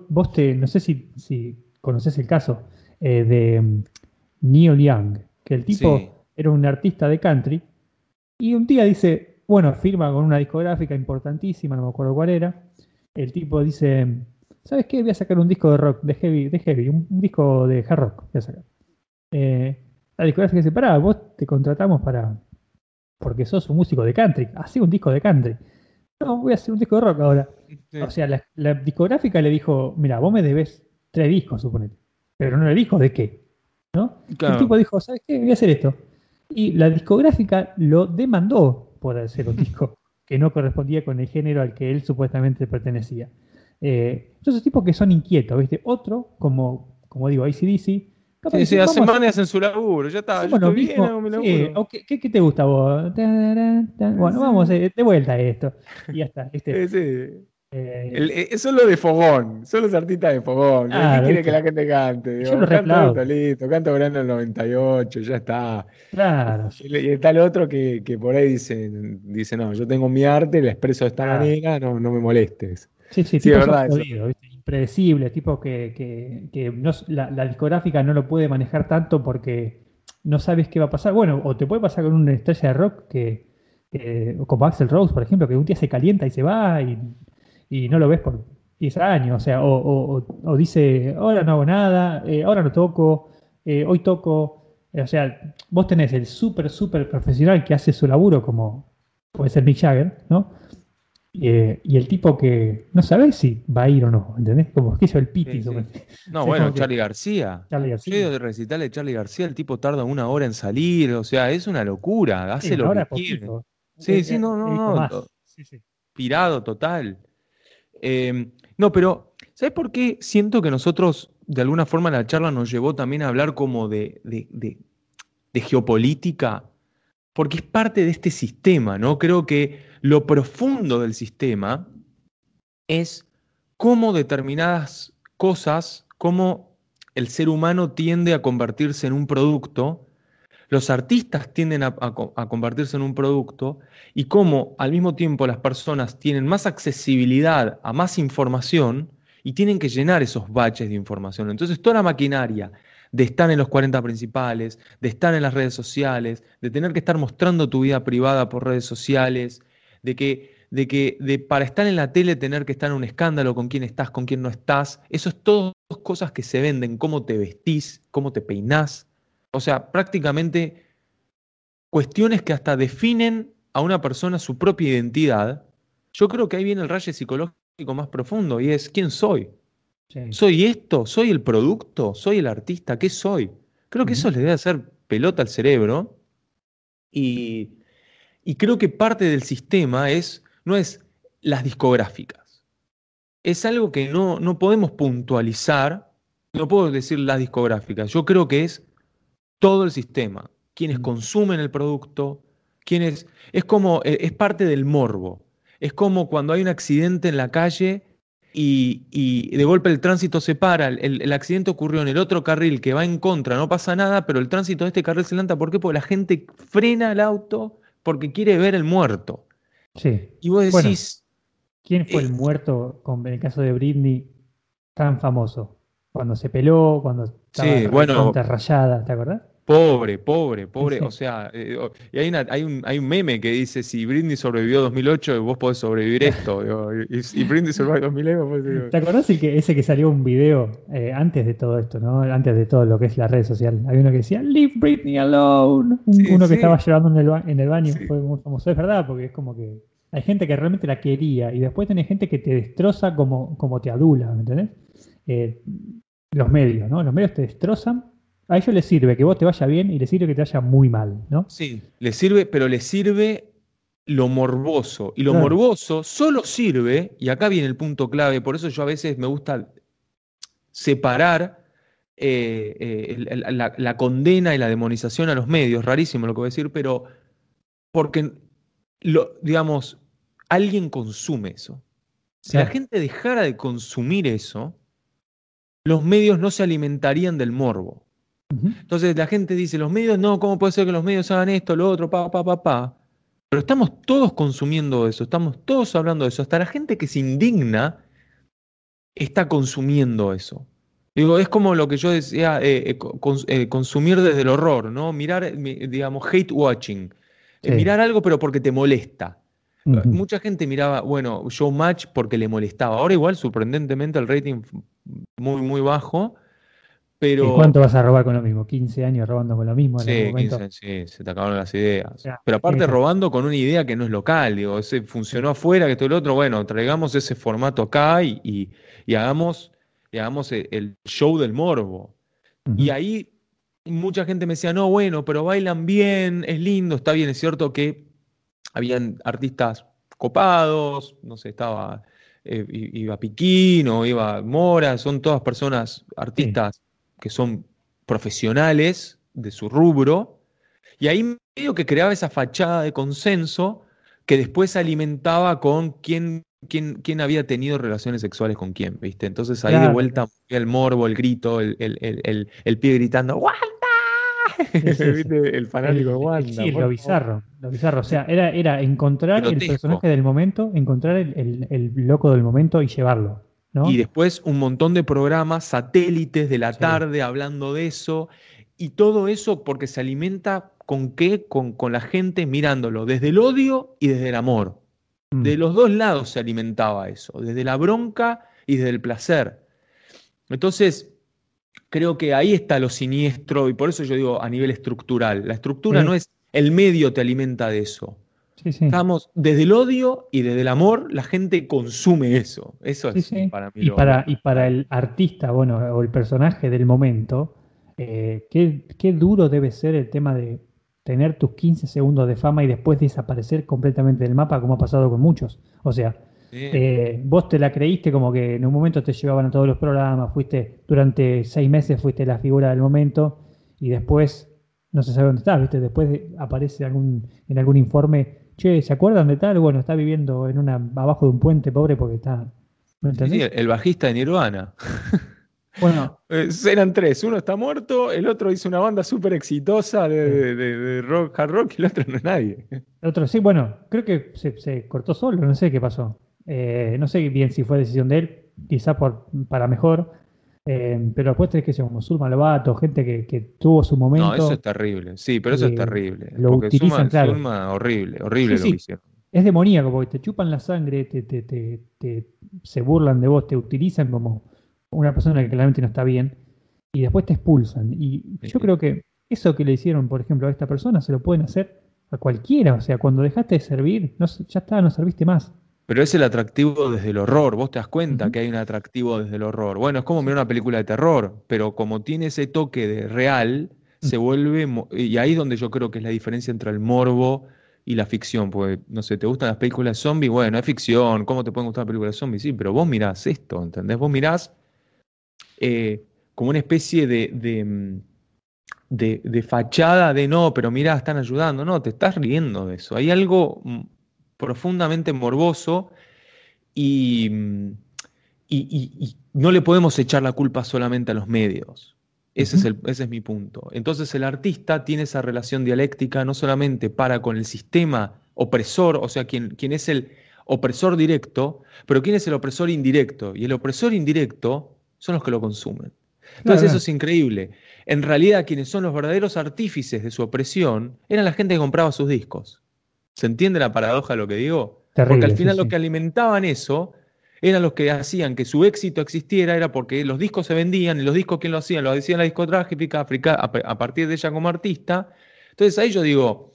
vos te, no sé si, si conoces el caso eh, de mm, Neil Young, que el tipo Sí. era un artista de country y un día dice, bueno, firma con una discográfica importantísima, no me acuerdo cuál era. El tipo dice, ¿sabes qué? Voy a sacar un disco de rock, de heavy, de heavy, un, un disco de hard rock, voy a sacar. Eh, la discográfica dice, pará, vos te contratamos para, porque sos un músico de country, hacé un disco de country. No, voy a hacer un disco de rock ahora. Sí. O sea, la, la discográfica le dijo, mira, vos me debes tres discos, suponete. Pero no le dijo de qué. ¿No? Claro. El tipo dijo, ¿sabes qué? Voy a hacer esto. Y la discográfica lo demandó por hacer un disco que no correspondía con el género al que él supuestamente pertenecía. Eh, esos tipos que son inquietos, ¿viste? Otro, como, como digo, ACDC, capaz Sí, sí, hace "Vamos a- manes hacen su laburo, ya está, yo estoy bien, mismo". hago mi Sí, laburo. o ¿qué, qué- qué te gusta vos? Bueno, vamos eh, de vuelta a esto. Y ya está, ¿viste? Sí, sí. Eh, El- eh, son los de fogón, son los artistas de fogón. Claro, ¿Qué quiere que la gente cante? Digo, Yo lo canto esto, listo, canto verano del 98, ya está. claro. Y está el otro que, que por ahí dice, dice, no, yo tengo mi arte, la expreso de esta Ah. manera, no, no me molestes. Sí, sí, Sí, es impredecibles, tipos que, que- que no la, la discográfica no lo puede manejar tanto porque no sabes qué va a pasar. Bueno, o te puede pasar con una estrella de rock que, que- como Axel Rose, por ejemplo, que un día se calienta y se va y, y no lo ves por 10 años, o sea, o, o- o- o dice, ahora no hago nada, eh, ahora no toco, eh, hoy toco, o sea, vos tenés el súper, súper profesional que hace su laburo como puede ser Mick Jagger, ¿no? Eh, y el tipo que no sabe si va a ir o no, ¿entendés? Como que hizo el piti. Sí, No, bueno, que- Charlie García. Charlie García. de recital de Charlie García, el tipo tarda una hora en salir, o sea, es una locura, hace Sí, lo que quiere. Sí, sí, no, no, no. Pirado total. Eh, no, pero ¿sabes por qué siento que nosotros, de alguna forma, la charla nos llevó también a hablar como de- de geopolítica? Porque es parte de este sistema, ¿no? Creo que lo profundo del sistema es cómo determinadas cosas, cómo el ser humano tiende a convertirse en un producto, los artistas tienden a, a co- a convertirse en un producto y cómo al mismo tiempo las personas tienen más accesibilidad a más información y tienen que llenar esos baches de información. Entonces toda la maquinaria de estar en los 40 principales, de estar en las redes sociales, de tener que estar mostrando tu vida privada por redes sociales, de que, de que de para estar en la tele tener que estar en un escándalo con quién estás, con quién no estás, eso es todo cosas que se venden, cómo te vestís, cómo te peinás. O sea, prácticamente cuestiones que hasta definen a una persona su propia identidad. Yo creo que ahí viene el rayo psicológico más profundo y es ¿quién soy? Sí. ¿Soy esto? ¿Soy el producto? ¿Soy el artista? ¿Qué soy? Creo que eso le debe hacer pelota al cerebro. Y, y creo que parte del sistema es, no es las discográficas. Es algo que no, no podemos puntualizar. No puedo decir las discográficas. Yo creo que es todo el sistema. Quienes consumen el producto, quienes. Es como. eh, Es parte del morbo. Es como cuando hay un accidente en la calle y, y de golpe el tránsito se para, el, el accidente ocurrió en el otro carril que va en contra, no pasa nada, pero el tránsito de este carril se levanta. ¿Por qué? Porque la gente frena el auto porque quiere ver el muerto. Sí. Y vos Bueno. decís, ¿Quién fue Eh, el muerto con en el caso de Britney tan famoso? Cuando se peló, cuando estaba Sí, bueno. rayada, ¿te acordás? Pobre, pobre, pobre. O sea, eh, y hay, una- hay, un, hay un meme que dice, si Britney sobrevivió 2008, vos podés sobrevivir esto. Y, y Britney sobrevivió 2008, pues, digo, ¿Te acordás el que, ese que salió un video eh, antes de todo esto, ¿no? Antes de todo lo que es la red social. Hay uno que decía, Leave Britney alone. Un- Sí, uno que estaba llorando en el, ba- en el baño. Sí. Fue muy famoso. Es verdad, porque es como que hay gente que realmente la quería y después tenés gente que te destroza como, como te adula, ¿me entendés? Eh, los medios, ¿no? Los medios te destrozan a ellos les sirve que vos te vaya bien y les sirve que te vaya muy mal, ¿no? Sí, les sirve, pero les sirve lo morboso. Y lo Claro. morboso solo sirve, y acá viene el punto clave, por eso yo a veces me gusta separar eh, eh, la, la condena y la demonización a los medios, rarísimo lo que voy a decir, pero porque, lo, digamos, alguien consume eso. Si la gente dejara de consumir eso, los medios no se alimentarían del morbo. Entonces la gente dice, los medios, no, ¿cómo puede ser que los medios hagan esto, lo otro, pa, pa, pa, pa? Pero estamos todos consumiendo eso, estamos todos hablando de eso. Hasta la gente que se indigna está consumiendo eso. Digo, es como lo que yo decía, eh, eh, cons- eh, consumir desde el horror, ¿no? Mirar, mi- digamos, hate watching. Eh, mirar algo pero porque te molesta. Mucha gente miraba, bueno, Showmatch porque le molestaba. Ahora igual, sorprendentemente, el rating muy, muy bajo. Pero... ¿Y cuánto vas a robar con lo mismo? 15 años robando con lo mismo en Sí, algún momento. 15, sí, se te acabaron las ideas. Ya, Pero aparte eso. robando con una idea que no es local, digo, ese funcionó afuera, que todo el otro, bueno, traigamos ese formato acá y, y- y hagamos, y hagamos el, el show del morbo. Y ahí mucha gente me decía, no, bueno, pero bailan bien, es lindo, está bien, es cierto que habían artistas copados, no sé, estaba, eh, iba Piquín o iba Mora, son todas personas, artistas que son profesionales de su rubro, y ahí medio que creaba esa fachada de consenso que después alimentaba con quién, quién, quién había tenido relaciones sexuales con quién, ¿viste? Entonces ahí de vuelta el morbo, el grito, el, el, el, el- pibe gritando, ¡Wanda! El fanático de Wanda. sí, lo bizarro, lo bizarro. O sea, era, era encontrar el personaje del momento, encontrar el loco del momento y llevarlo. ¿No? Y después un montón de programas, satélites de la Sí. tarde hablando de eso. Y todo eso porque se alimenta con qué? Con, con la gente mirándolo, desde el odio y desde el amor. Mm. De los dos lados se alimentaba eso, desde la bronca y desde el placer. Entonces, creo que ahí está lo siniestro y por eso yo digo a nivel estructural. La estructura no es el medio te alimenta de eso. Sí, sí. Estamos desde el odio y desde el amor, la gente consume eso. Eso Sí, es sí. para mí Y lo- para, y para el artista, bueno, o el personaje del momento, eh, qué, qué duro debe ser el tema de tener tus 15 segundos de fama y después desaparecer completamente del mapa, como ha pasado con muchos. O sea, Sí. eh, vos te la creíste como que en un momento te llevaban a todos los programas, fuiste durante seis meses, fuiste la figura del momento y después no se sabe dónde estás, ¿viste? Después de- aparece algún, en algún informe, che, ¿se acuerdan de tal? Bueno, está viviendo en una, abajo de un puente pobre porque está... ¿Me Sí, sí, el, bajista de Nirvana. Bueno, Eh, eran tres, uno está muerto, el otro hizo una banda súper exitosa de, de- de- de rock, hard rock y el otro no es nadie. el otro sí, bueno, creo que se, se cortó solo, no sé qué pasó. Eh, no sé bien si fue decisión de él, quizá por, para mejor, eh, pero después tenés que ser como Zulma Lobato, gente que, que tuvo su momento. No, eso es terrible. Sí, pero eso es eh, terrible. lo porque utilizan, Zulma, claro. Zulma, horrible, horrible Sí, lo sí. que hicieron. es demoníaco porque te chupan la sangre, te, te- te- te- se burlan de vos, te utilizan como una persona que claramente no está bien y después te expulsan. Y Sí, yo creo que eso que le hicieron, por ejemplo, a esta persona, se lo pueden hacer a cualquiera. O sea, cuando dejaste de servir, no, ya está, no serviste más. Pero es el atractivo desde el horror. Vos te das cuenta que hay un atractivo desde el horror. Bueno, es como mirar una película de terror, pero como tiene ese toque de real, se vuelve. mo- Y ahí es donde yo creo que es la diferencia entre el morbo y la ficción. Porque, no sé, ¿te gustan las películas zombies? Bueno, es ficción. ¿Cómo te pueden gustar las películas zombies? Sí, pero vos mirás esto, ¿entendés? Vos mirás eh, como una especie de, de, mm, de- de fachada de no, pero mirá, están ayudando. No, te estás riendo de eso. Hay algo mm, profundamente morboso y, y- y- y no le podemos echar la culpa solamente a los medios. Ese, es el- ese es mi punto. Entonces el artista tiene esa relación dialéctica no solamente para con el sistema opresor, o sea, quien, quien es el opresor directo, pero quién es el opresor indirecto. Y el opresor indirecto son los que lo consumen. Entonces eso es increíble. En realidad quienes son los verdaderos artífices de su opresión eran la gente que compraba sus discos. ¿Se entiende la paradoja de lo que digo? Terrible, Porque al final sí. lo que alimentaban eso eran los que hacían que su éxito existiera, era porque los discos se vendían y los discos, ¿quién lo hacían? Lo hacían la discográfica a partir de ella como artista. Entonces ahí yo digo,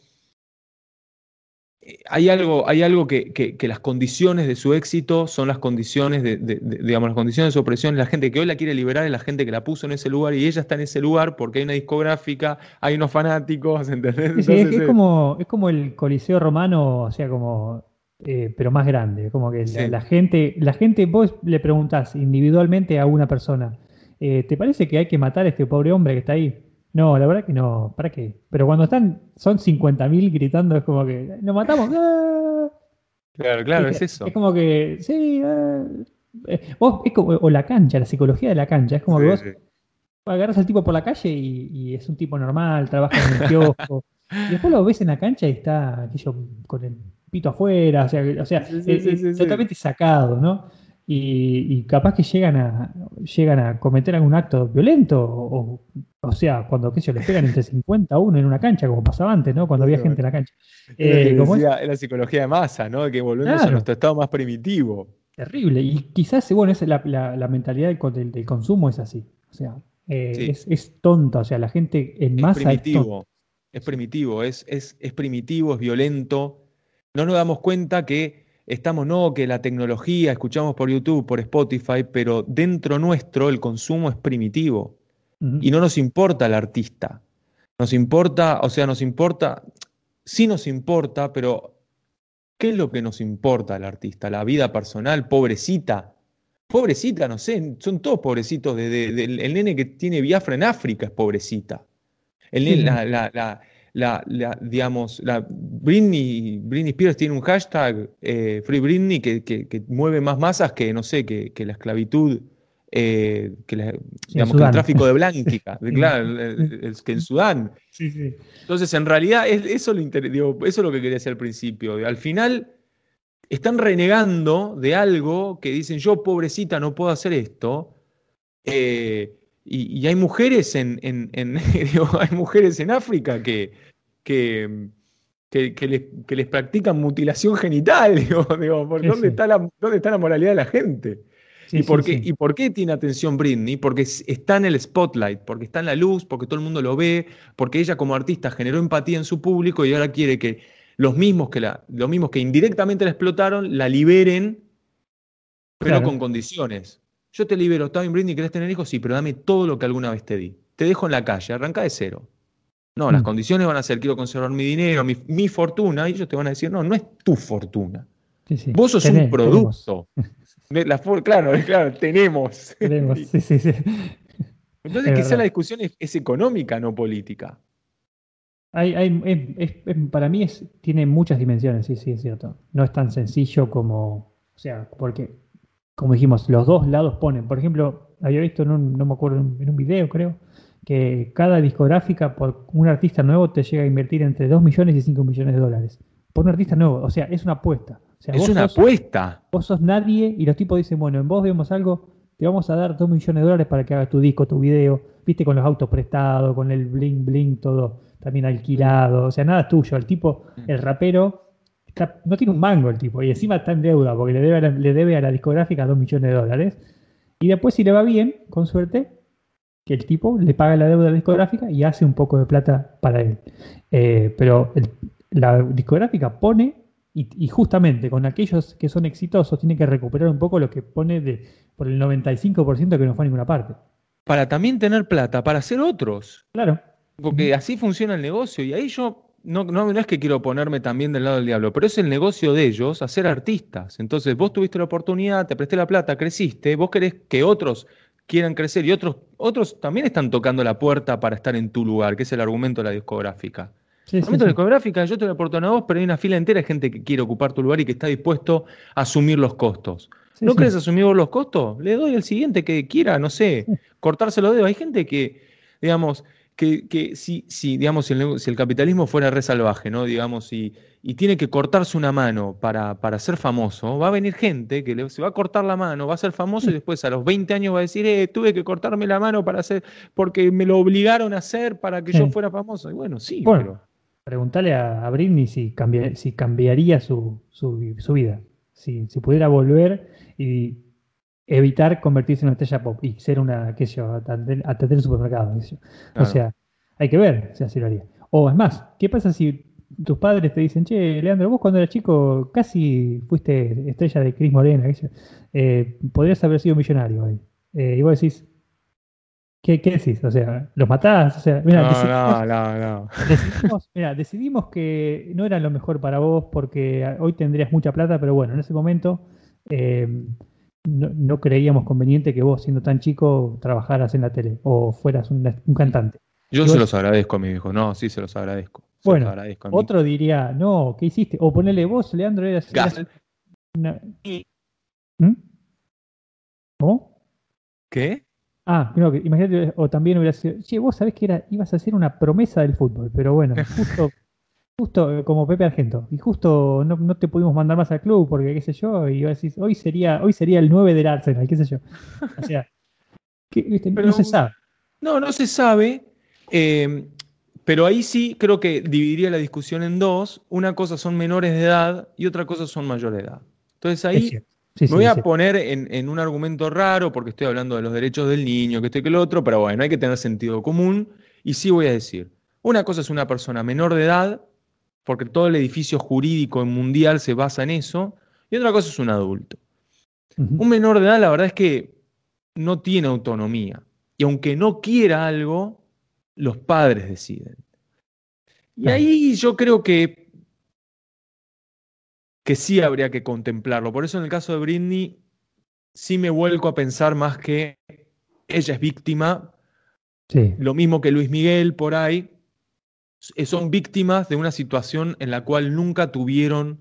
hay algo, hay algo que, que, las condiciones de su éxito son las condiciones de, digamos, las condiciones de su opresión. La gente que hoy la quiere liberar es la gente que la puso en ese lugar y ella está en ese lugar porque hay una discográfica, hay unos fanáticos, ¿entendés? es, como, es como el Coliseo romano, o sea, como eh, pero más grande. Como que la, gente, la gente, vos le preguntás individualmente a una persona, eh, ¿te parece que hay que matar a este pobre hombre que está ahí? No, la verdad que no, ¿para qué? Pero cuando están, son 50.000 gritando, es como que, ¡nos matamos! ¡Ah! Claro, claro, es, eso. Es como que, sí, ah". eh, es como, o la cancha, la psicología de la cancha, es como que vos agarras al tipo por la calle y, es un tipo normal, trabaja en el kiosco, y después lo ves en la cancha y está, con el pito afuera, o sea, o sea totalmente sacado, ¿no? Y, capaz que llegan a, llegan a cometer algún acto violento, o, o sea, cuando que se les pegan entre 50 a 1 en una cancha, como pasaba antes, ¿no? Cuando había gente en la cancha. Eh, es la psicología de masa, ¿no? Que volvemos a nuestro estado más primitivo. Terrible. Y quizás, bueno, es la, la, mentalidad del, consumo es así. O sea, eh, es, es, tonta. O sea, la gente en masa. Es primitivo. Es, primitivo, es, es, es primitivo, es violento. No nos damos cuenta que estamos, no, que la tecnología, escuchamos por YouTube, por Spotify, pero dentro nuestro el consumo es primitivo. Y no nos importa el artista. Nos importa, o sea, nos importa, sí nos importa, pero ¿qué es lo que nos importa al artista? La vida personal, pobrecita. Pobrecita, no sé, son todos pobrecitos. el nene que tiene Biafra en África es pobrecita. El la, digamos, la Britney, Britney Spears tiene un hashtag, eh, Free Britney, que, mueve más masas que, no sé, que, que la esclavitud eh, que, digamos, el tráfico de blánquica, claro, es que en Sudán. Entonces, en realidad, eso, lo eso es lo que quería decir al principio. Al final, están renegando de algo que dicen, yo pobrecita no puedo hacer esto. Eh, y, hay mujeres en, hay mujeres en África que, que, que, les, practican mutilación genital. Digo, ¿dónde, Está la, ¿dónde está la moralidad de la gente? ¿Y, por qué, ¿Y por qué tiene atención Britney? Porque está en el spotlight, porque está en la luz, porque todo el mundo lo ve, porque ella como artista generó empatía en su público y ahora quiere que los mismos que, la, los mismos que indirectamente la explotaron la liberen, pero con condiciones. Yo te libero, está bien Britney, ¿querés tener hijos? Sí, pero dame todo lo que alguna vez te di. Te dejo en la calle, arranca de cero. No, las mm. condiciones van a ser, quiero conservar mi dinero, mi, fortuna, y ellos te van a decir, no, no es tu fortuna. Vos sos un producto. claro, claro, tenemos. Entonces, quizá la discusión es, económica, no política. para mí es, tiene muchas dimensiones, sí, sí, es cierto. No es tan sencillo como, o sea, porque, como dijimos, los dos lados ponen. Por ejemplo, había visto, en un, no me acuerdo, en un video creo, que cada discográfica por un artista nuevo te llega a invertir entre 2 millones y 5 millones de dólares. Por un artista nuevo, o sea, es una apuesta es una apuesta. Vos sos nadie y los tipos dicen, bueno, en vos vemos algo, te vamos a dar dos millones de dólares para que hagas tu disco, tu video, viste, con los autos prestados, con el bling bling, todo también alquilado, o sea, nada tuyo. El tipo, mm. el rapero, no tiene un mango el tipo, y encima está en deuda porque le debe a la, le debe a la discográfica dos millones de dólares. Y después, si le va bien, con suerte, que el tipo le paga la deuda a la discográfica y hace un poco de plata para él. Eh, pero la discográfica pone y, justamente con aquellos que son exitosos tiene que recuperar un poco lo que pone de, por el 95% que no fue a ninguna parte. Para también tener plata, para hacer otros. Claro. Porque así funciona el negocio. Y ahí yo no, no, no, es que quiero ponerme también del lado del diablo, pero es el negocio de ellos hacer artistas. Entonces vos tuviste la oportunidad, te presté la plata, creciste, vos querés que otros quieran crecer y otros, otros también están tocando la puerta para estar en tu lugar, que es el argumento de la discográfica. Sí, sí, discográfica, yo te la aporto a vos, pero hay una fila entera de gente que quiere ocupar tu lugar y que está dispuesto a asumir los costos. ¿No querés asumir vos los costos? Le doy al siguiente que quiera, no sé, cortárselo de dedo. Hay gente que, digamos, que, que si, si, digamos, si el, capitalismo fuera re salvaje, ¿no? Digamos, y, y tiene que cortarse una mano para, para, ser famoso, va a venir gente que le, se va a cortar la mano, va a ser famoso y después a los 20 años va a decir, eh, tuve que cortarme la mano para hacer, porque me lo obligaron a hacer para que yo fuera famoso. Y bueno, sí, pero Preguntarle a, Britney si, si cambiaría su, vida, si, pudiera volver y evitar convertirse en una estrella pop y ser una, qué sé yo, atender, el supermercado. O sea, hay que ver si así lo haría. O es más, ¿qué pasa si tus padres te dicen, che, Leandro, vos cuando eras chico casi fuiste estrella de Cris Morena, eh, podrías haber sido millonario ahí. Eh, y vos decís, ¿qué, ¿qué, decís? O sea, ¿los matás? O sea, mira, no, decidimos, no, no, no. Decidimos, mira, decidimos que no era lo mejor para vos porque hoy tendrías mucha plata, pero bueno, en ese momento eh, no, no, creíamos conveniente que vos, siendo tan chico, trabajaras en la tele o fueras un, un cantante. Yo se los agradezco a mi hijo, no, sí se los agradezco. Se bueno, los agradezco otro diría, no, ¿qué hiciste? O ponele vos, Leandro, eras... Gas. Una... ¿Mm? ¿Cómo? ¿Qué? Ah, no, que imagínate, o también hubiera sido, che, vos sabés que era, ibas a ser una promesa del fútbol, pero bueno, justo, justo eh, como Pepe Argento, y justo no, no, te pudimos mandar más al club porque qué sé yo, y decís, hoy sería, hoy sería el 9 del Arsenal, qué sé yo. O sea, que, ¿viste? Pero, no se sabe. No, no se sabe. Eh, pero ahí sí creo que dividiría la discusión en dos. Una cosa son menores de edad y otra cosa son mayores de edad. Entonces ahí Sí, me sí, voy a sí. poner en, en un argumento raro porque estoy hablando de los derechos del niño, que esto y que lo otro, pero bueno, hay que tener sentido común. Y sí voy a decir, una cosa es una persona menor de edad, porque todo el edificio jurídico mundial se basa en eso, y otra cosa es un adulto. Un menor de edad, la verdad es que no tiene autonomía. Y aunque no quiera algo, los padres deciden. Y ahí yo creo que, que sí habría que contemplarlo. Por eso en el caso de Britney, sí me vuelco a pensar más que ella es víctima, Sí, lo mismo que Luis Miguel por ahí, s- son víctimas de una situación en la cual nunca tuvieron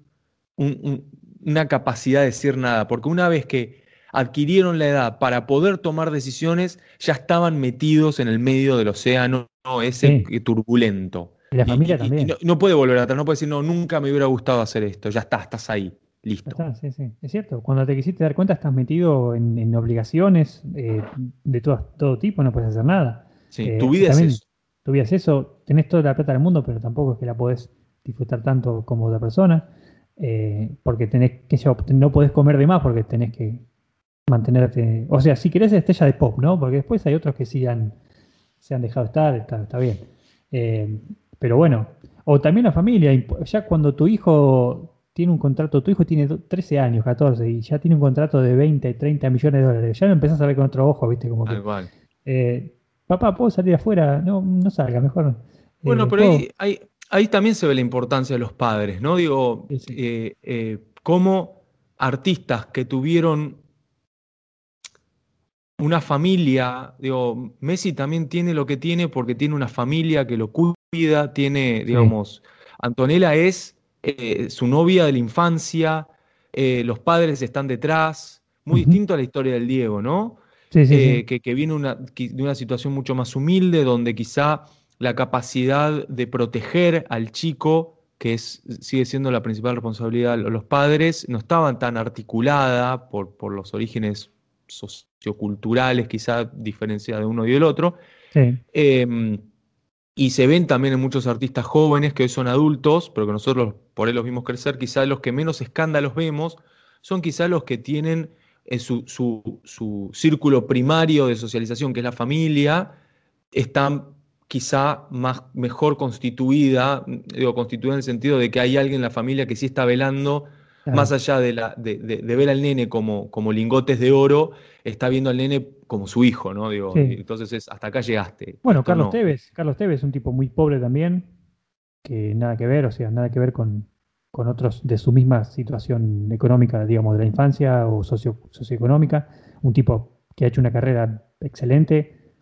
un- un- una capacidad de decir nada, porque una vez que adquirieron la edad para poder tomar decisiones, ya estaban metidos en el medio del océano ese Sí. turbulento. Y la familia y- y también. no, no puede volver atrás, no puede decir, no, nunca me hubiera gustado hacer esto, ya está, estás ahí, listo. está, sí, sí. Es cierto, cuando te quisiste dar cuenta estás metido en, en obligaciones eh, de todo, todo tipo, no puedes hacer nada. Sí, Eh, tu vida es eso. Tu vida es eso, tenés toda la plata del mundo, pero tampoco es que la podés disfrutar tanto como otra persona, eh, porque tenés que no podés comer de más porque tenés que mantenerte, o sea, si querés estrella de pop, ¿no? Porque después hay otros que sí han, se han dejado estar, está, está bien. Eh, pero bueno, o también la familia, ya cuando tu hijo tiene un contrato, tu hijo tiene do- 13 años, 14, y ya tiene un contrato de 20, 30 millones de dólares, ya lo empezás a ver con otro ojo, ¿viste? Como que, eh, papá, ¿puedo salir afuera? No, no salga, mejor. Bueno, eh, pero ahí, ahí- ahí también se ve la importancia de los padres, ¿no? Digo, Sí, sí. eh, eh, cómo artistas que tuvieron una familia, digo, Messi también tiene lo que tiene porque tiene una familia que lo cuida, tiene, digamos, Antonella es eh, su novia de la infancia, eh, los padres están detrás, muy distinto a la historia del Diego, ¿no? Sí, sí, eh, sí. que, que viene una- de una situación mucho más humilde, donde quizá la capacidad de proteger al chico, que es, sigue siendo la principal responsabilidad de los padres, no estaba tan articulada por, por los orígenes socioculturales, quizá diferenciada de uno y del otro. Sí, Eh, y se ven también en muchos artistas jóvenes que hoy son adultos, pero que nosotros por ahí los vimos crecer, quizá los que menos escándalos vemos son quizá los que tienen eh, su, su- su círculo primario de socialización, que es la familia, están quizá más, mejor constituida, digo constituida en el sentido de que hay alguien en la familia que sí está velando, claro. más allá de, la, de, de- de ver al nene como, como lingotes de oro, está viendo al nene como su hijo, ¿no? Digo, Sí. entonces es, hasta acá llegaste. Bueno, Carlos no. Tevez, Carlos Tevez es un tipo muy pobre también, que nada que ver, o sea, nada que ver con, con otros de su misma situación económica, digamos, de la infancia o socio, socioeconómica. Un tipo que ha hecho una carrera excelente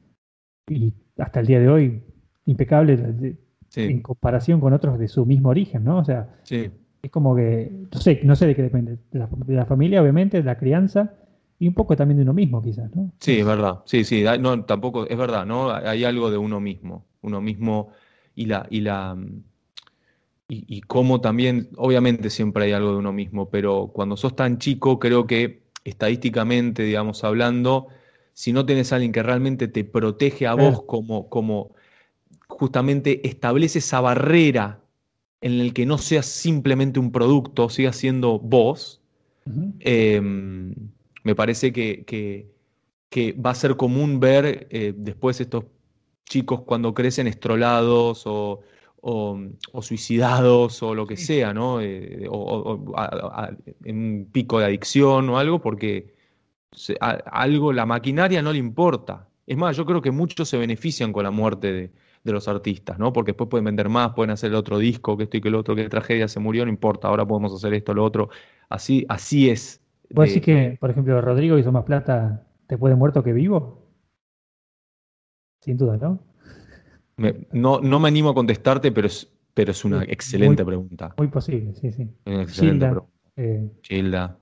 y hasta el día de hoy impecable en comparación con otros de su mismo origen, ¿no? O sea, sí. Es como que, no sé, no sé de qué depende, de la, de la familia, obviamente, de la crianza y un poco también de uno mismo, quizás, ¿no? Sí, es verdad. Sí, sí. No, tampoco, es verdad, ¿no? Hay algo de uno mismo. Uno mismo y la, y la. mm, Y, y cómo también, obviamente siempre hay algo de uno mismo, pero cuando sos tan chico, creo que estadísticamente, digamos, hablando, si no tenés a alguien que realmente te protege a Claro. vos como, como justamente establece esa barrera en el que no seas simplemente un producto, sigas siendo vos, eh, me parece que, que- que va a ser común ver eh, después estos chicos cuando crecen estrolados o, o, suicidados o lo que sea, ¿no? Eh, o, en un pico de adicción o algo, porque algo, la maquinaria no le importa. Es más, yo creo que muchos se benefician con la muerte de, los artistas, ¿no? Porque después pueden vender más, pueden hacer el otro disco, que esto y que el otro, que tragedia se murió, no importa, ahora podemos hacer esto, lo otro. Así, así es. ¿Vos decís que, por ejemplo, Rodrigo hizo más plata después de muerto que vivo? Sin duda, ¿no? no, no me animo a contestarte, pero es, pero es una excelente pregunta. Muy posible, sí, sí. Una excelente pregunta. Eh, Gilda.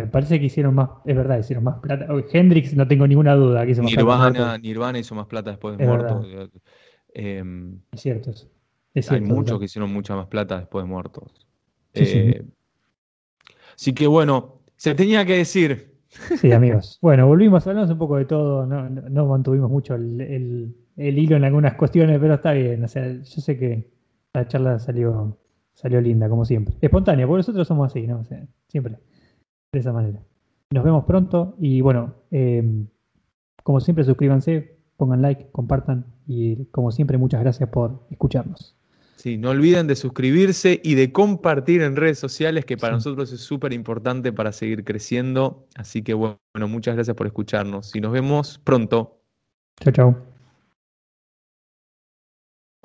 Me parece que hicieron más, es verdad, hicieron más plata. Hendrix, no tengo ninguna duda. Que hizo más Nirvana, plata Nirvana hizo más plata después de muerto. Em, es cierto hay muchos que hicieron mucha más plata después de muertos. Eh, así que bueno, se tenía que decir. Sí, amigos. Bueno, volvimos, hablamos un poco de todo. No, no, mantuvimos mucho el, hilo en algunas cuestiones, pero está bien. O sea, yo sé que la charla salió, salió linda, como siempre. Espontánea, porque nosotros somos así, ¿no? siempre de esa manera. Nos vemos pronto y bueno, eh, como siempre suscríbanse, pongan like, compartan y como siempre muchas gracias por escucharnos. Sí, no olviden de suscribirse y de compartir en redes sociales, que para nosotros es súper importante para seguir creciendo. Así que bueno, muchas gracias por escucharnos y nos vemos pronto. Chao, chao.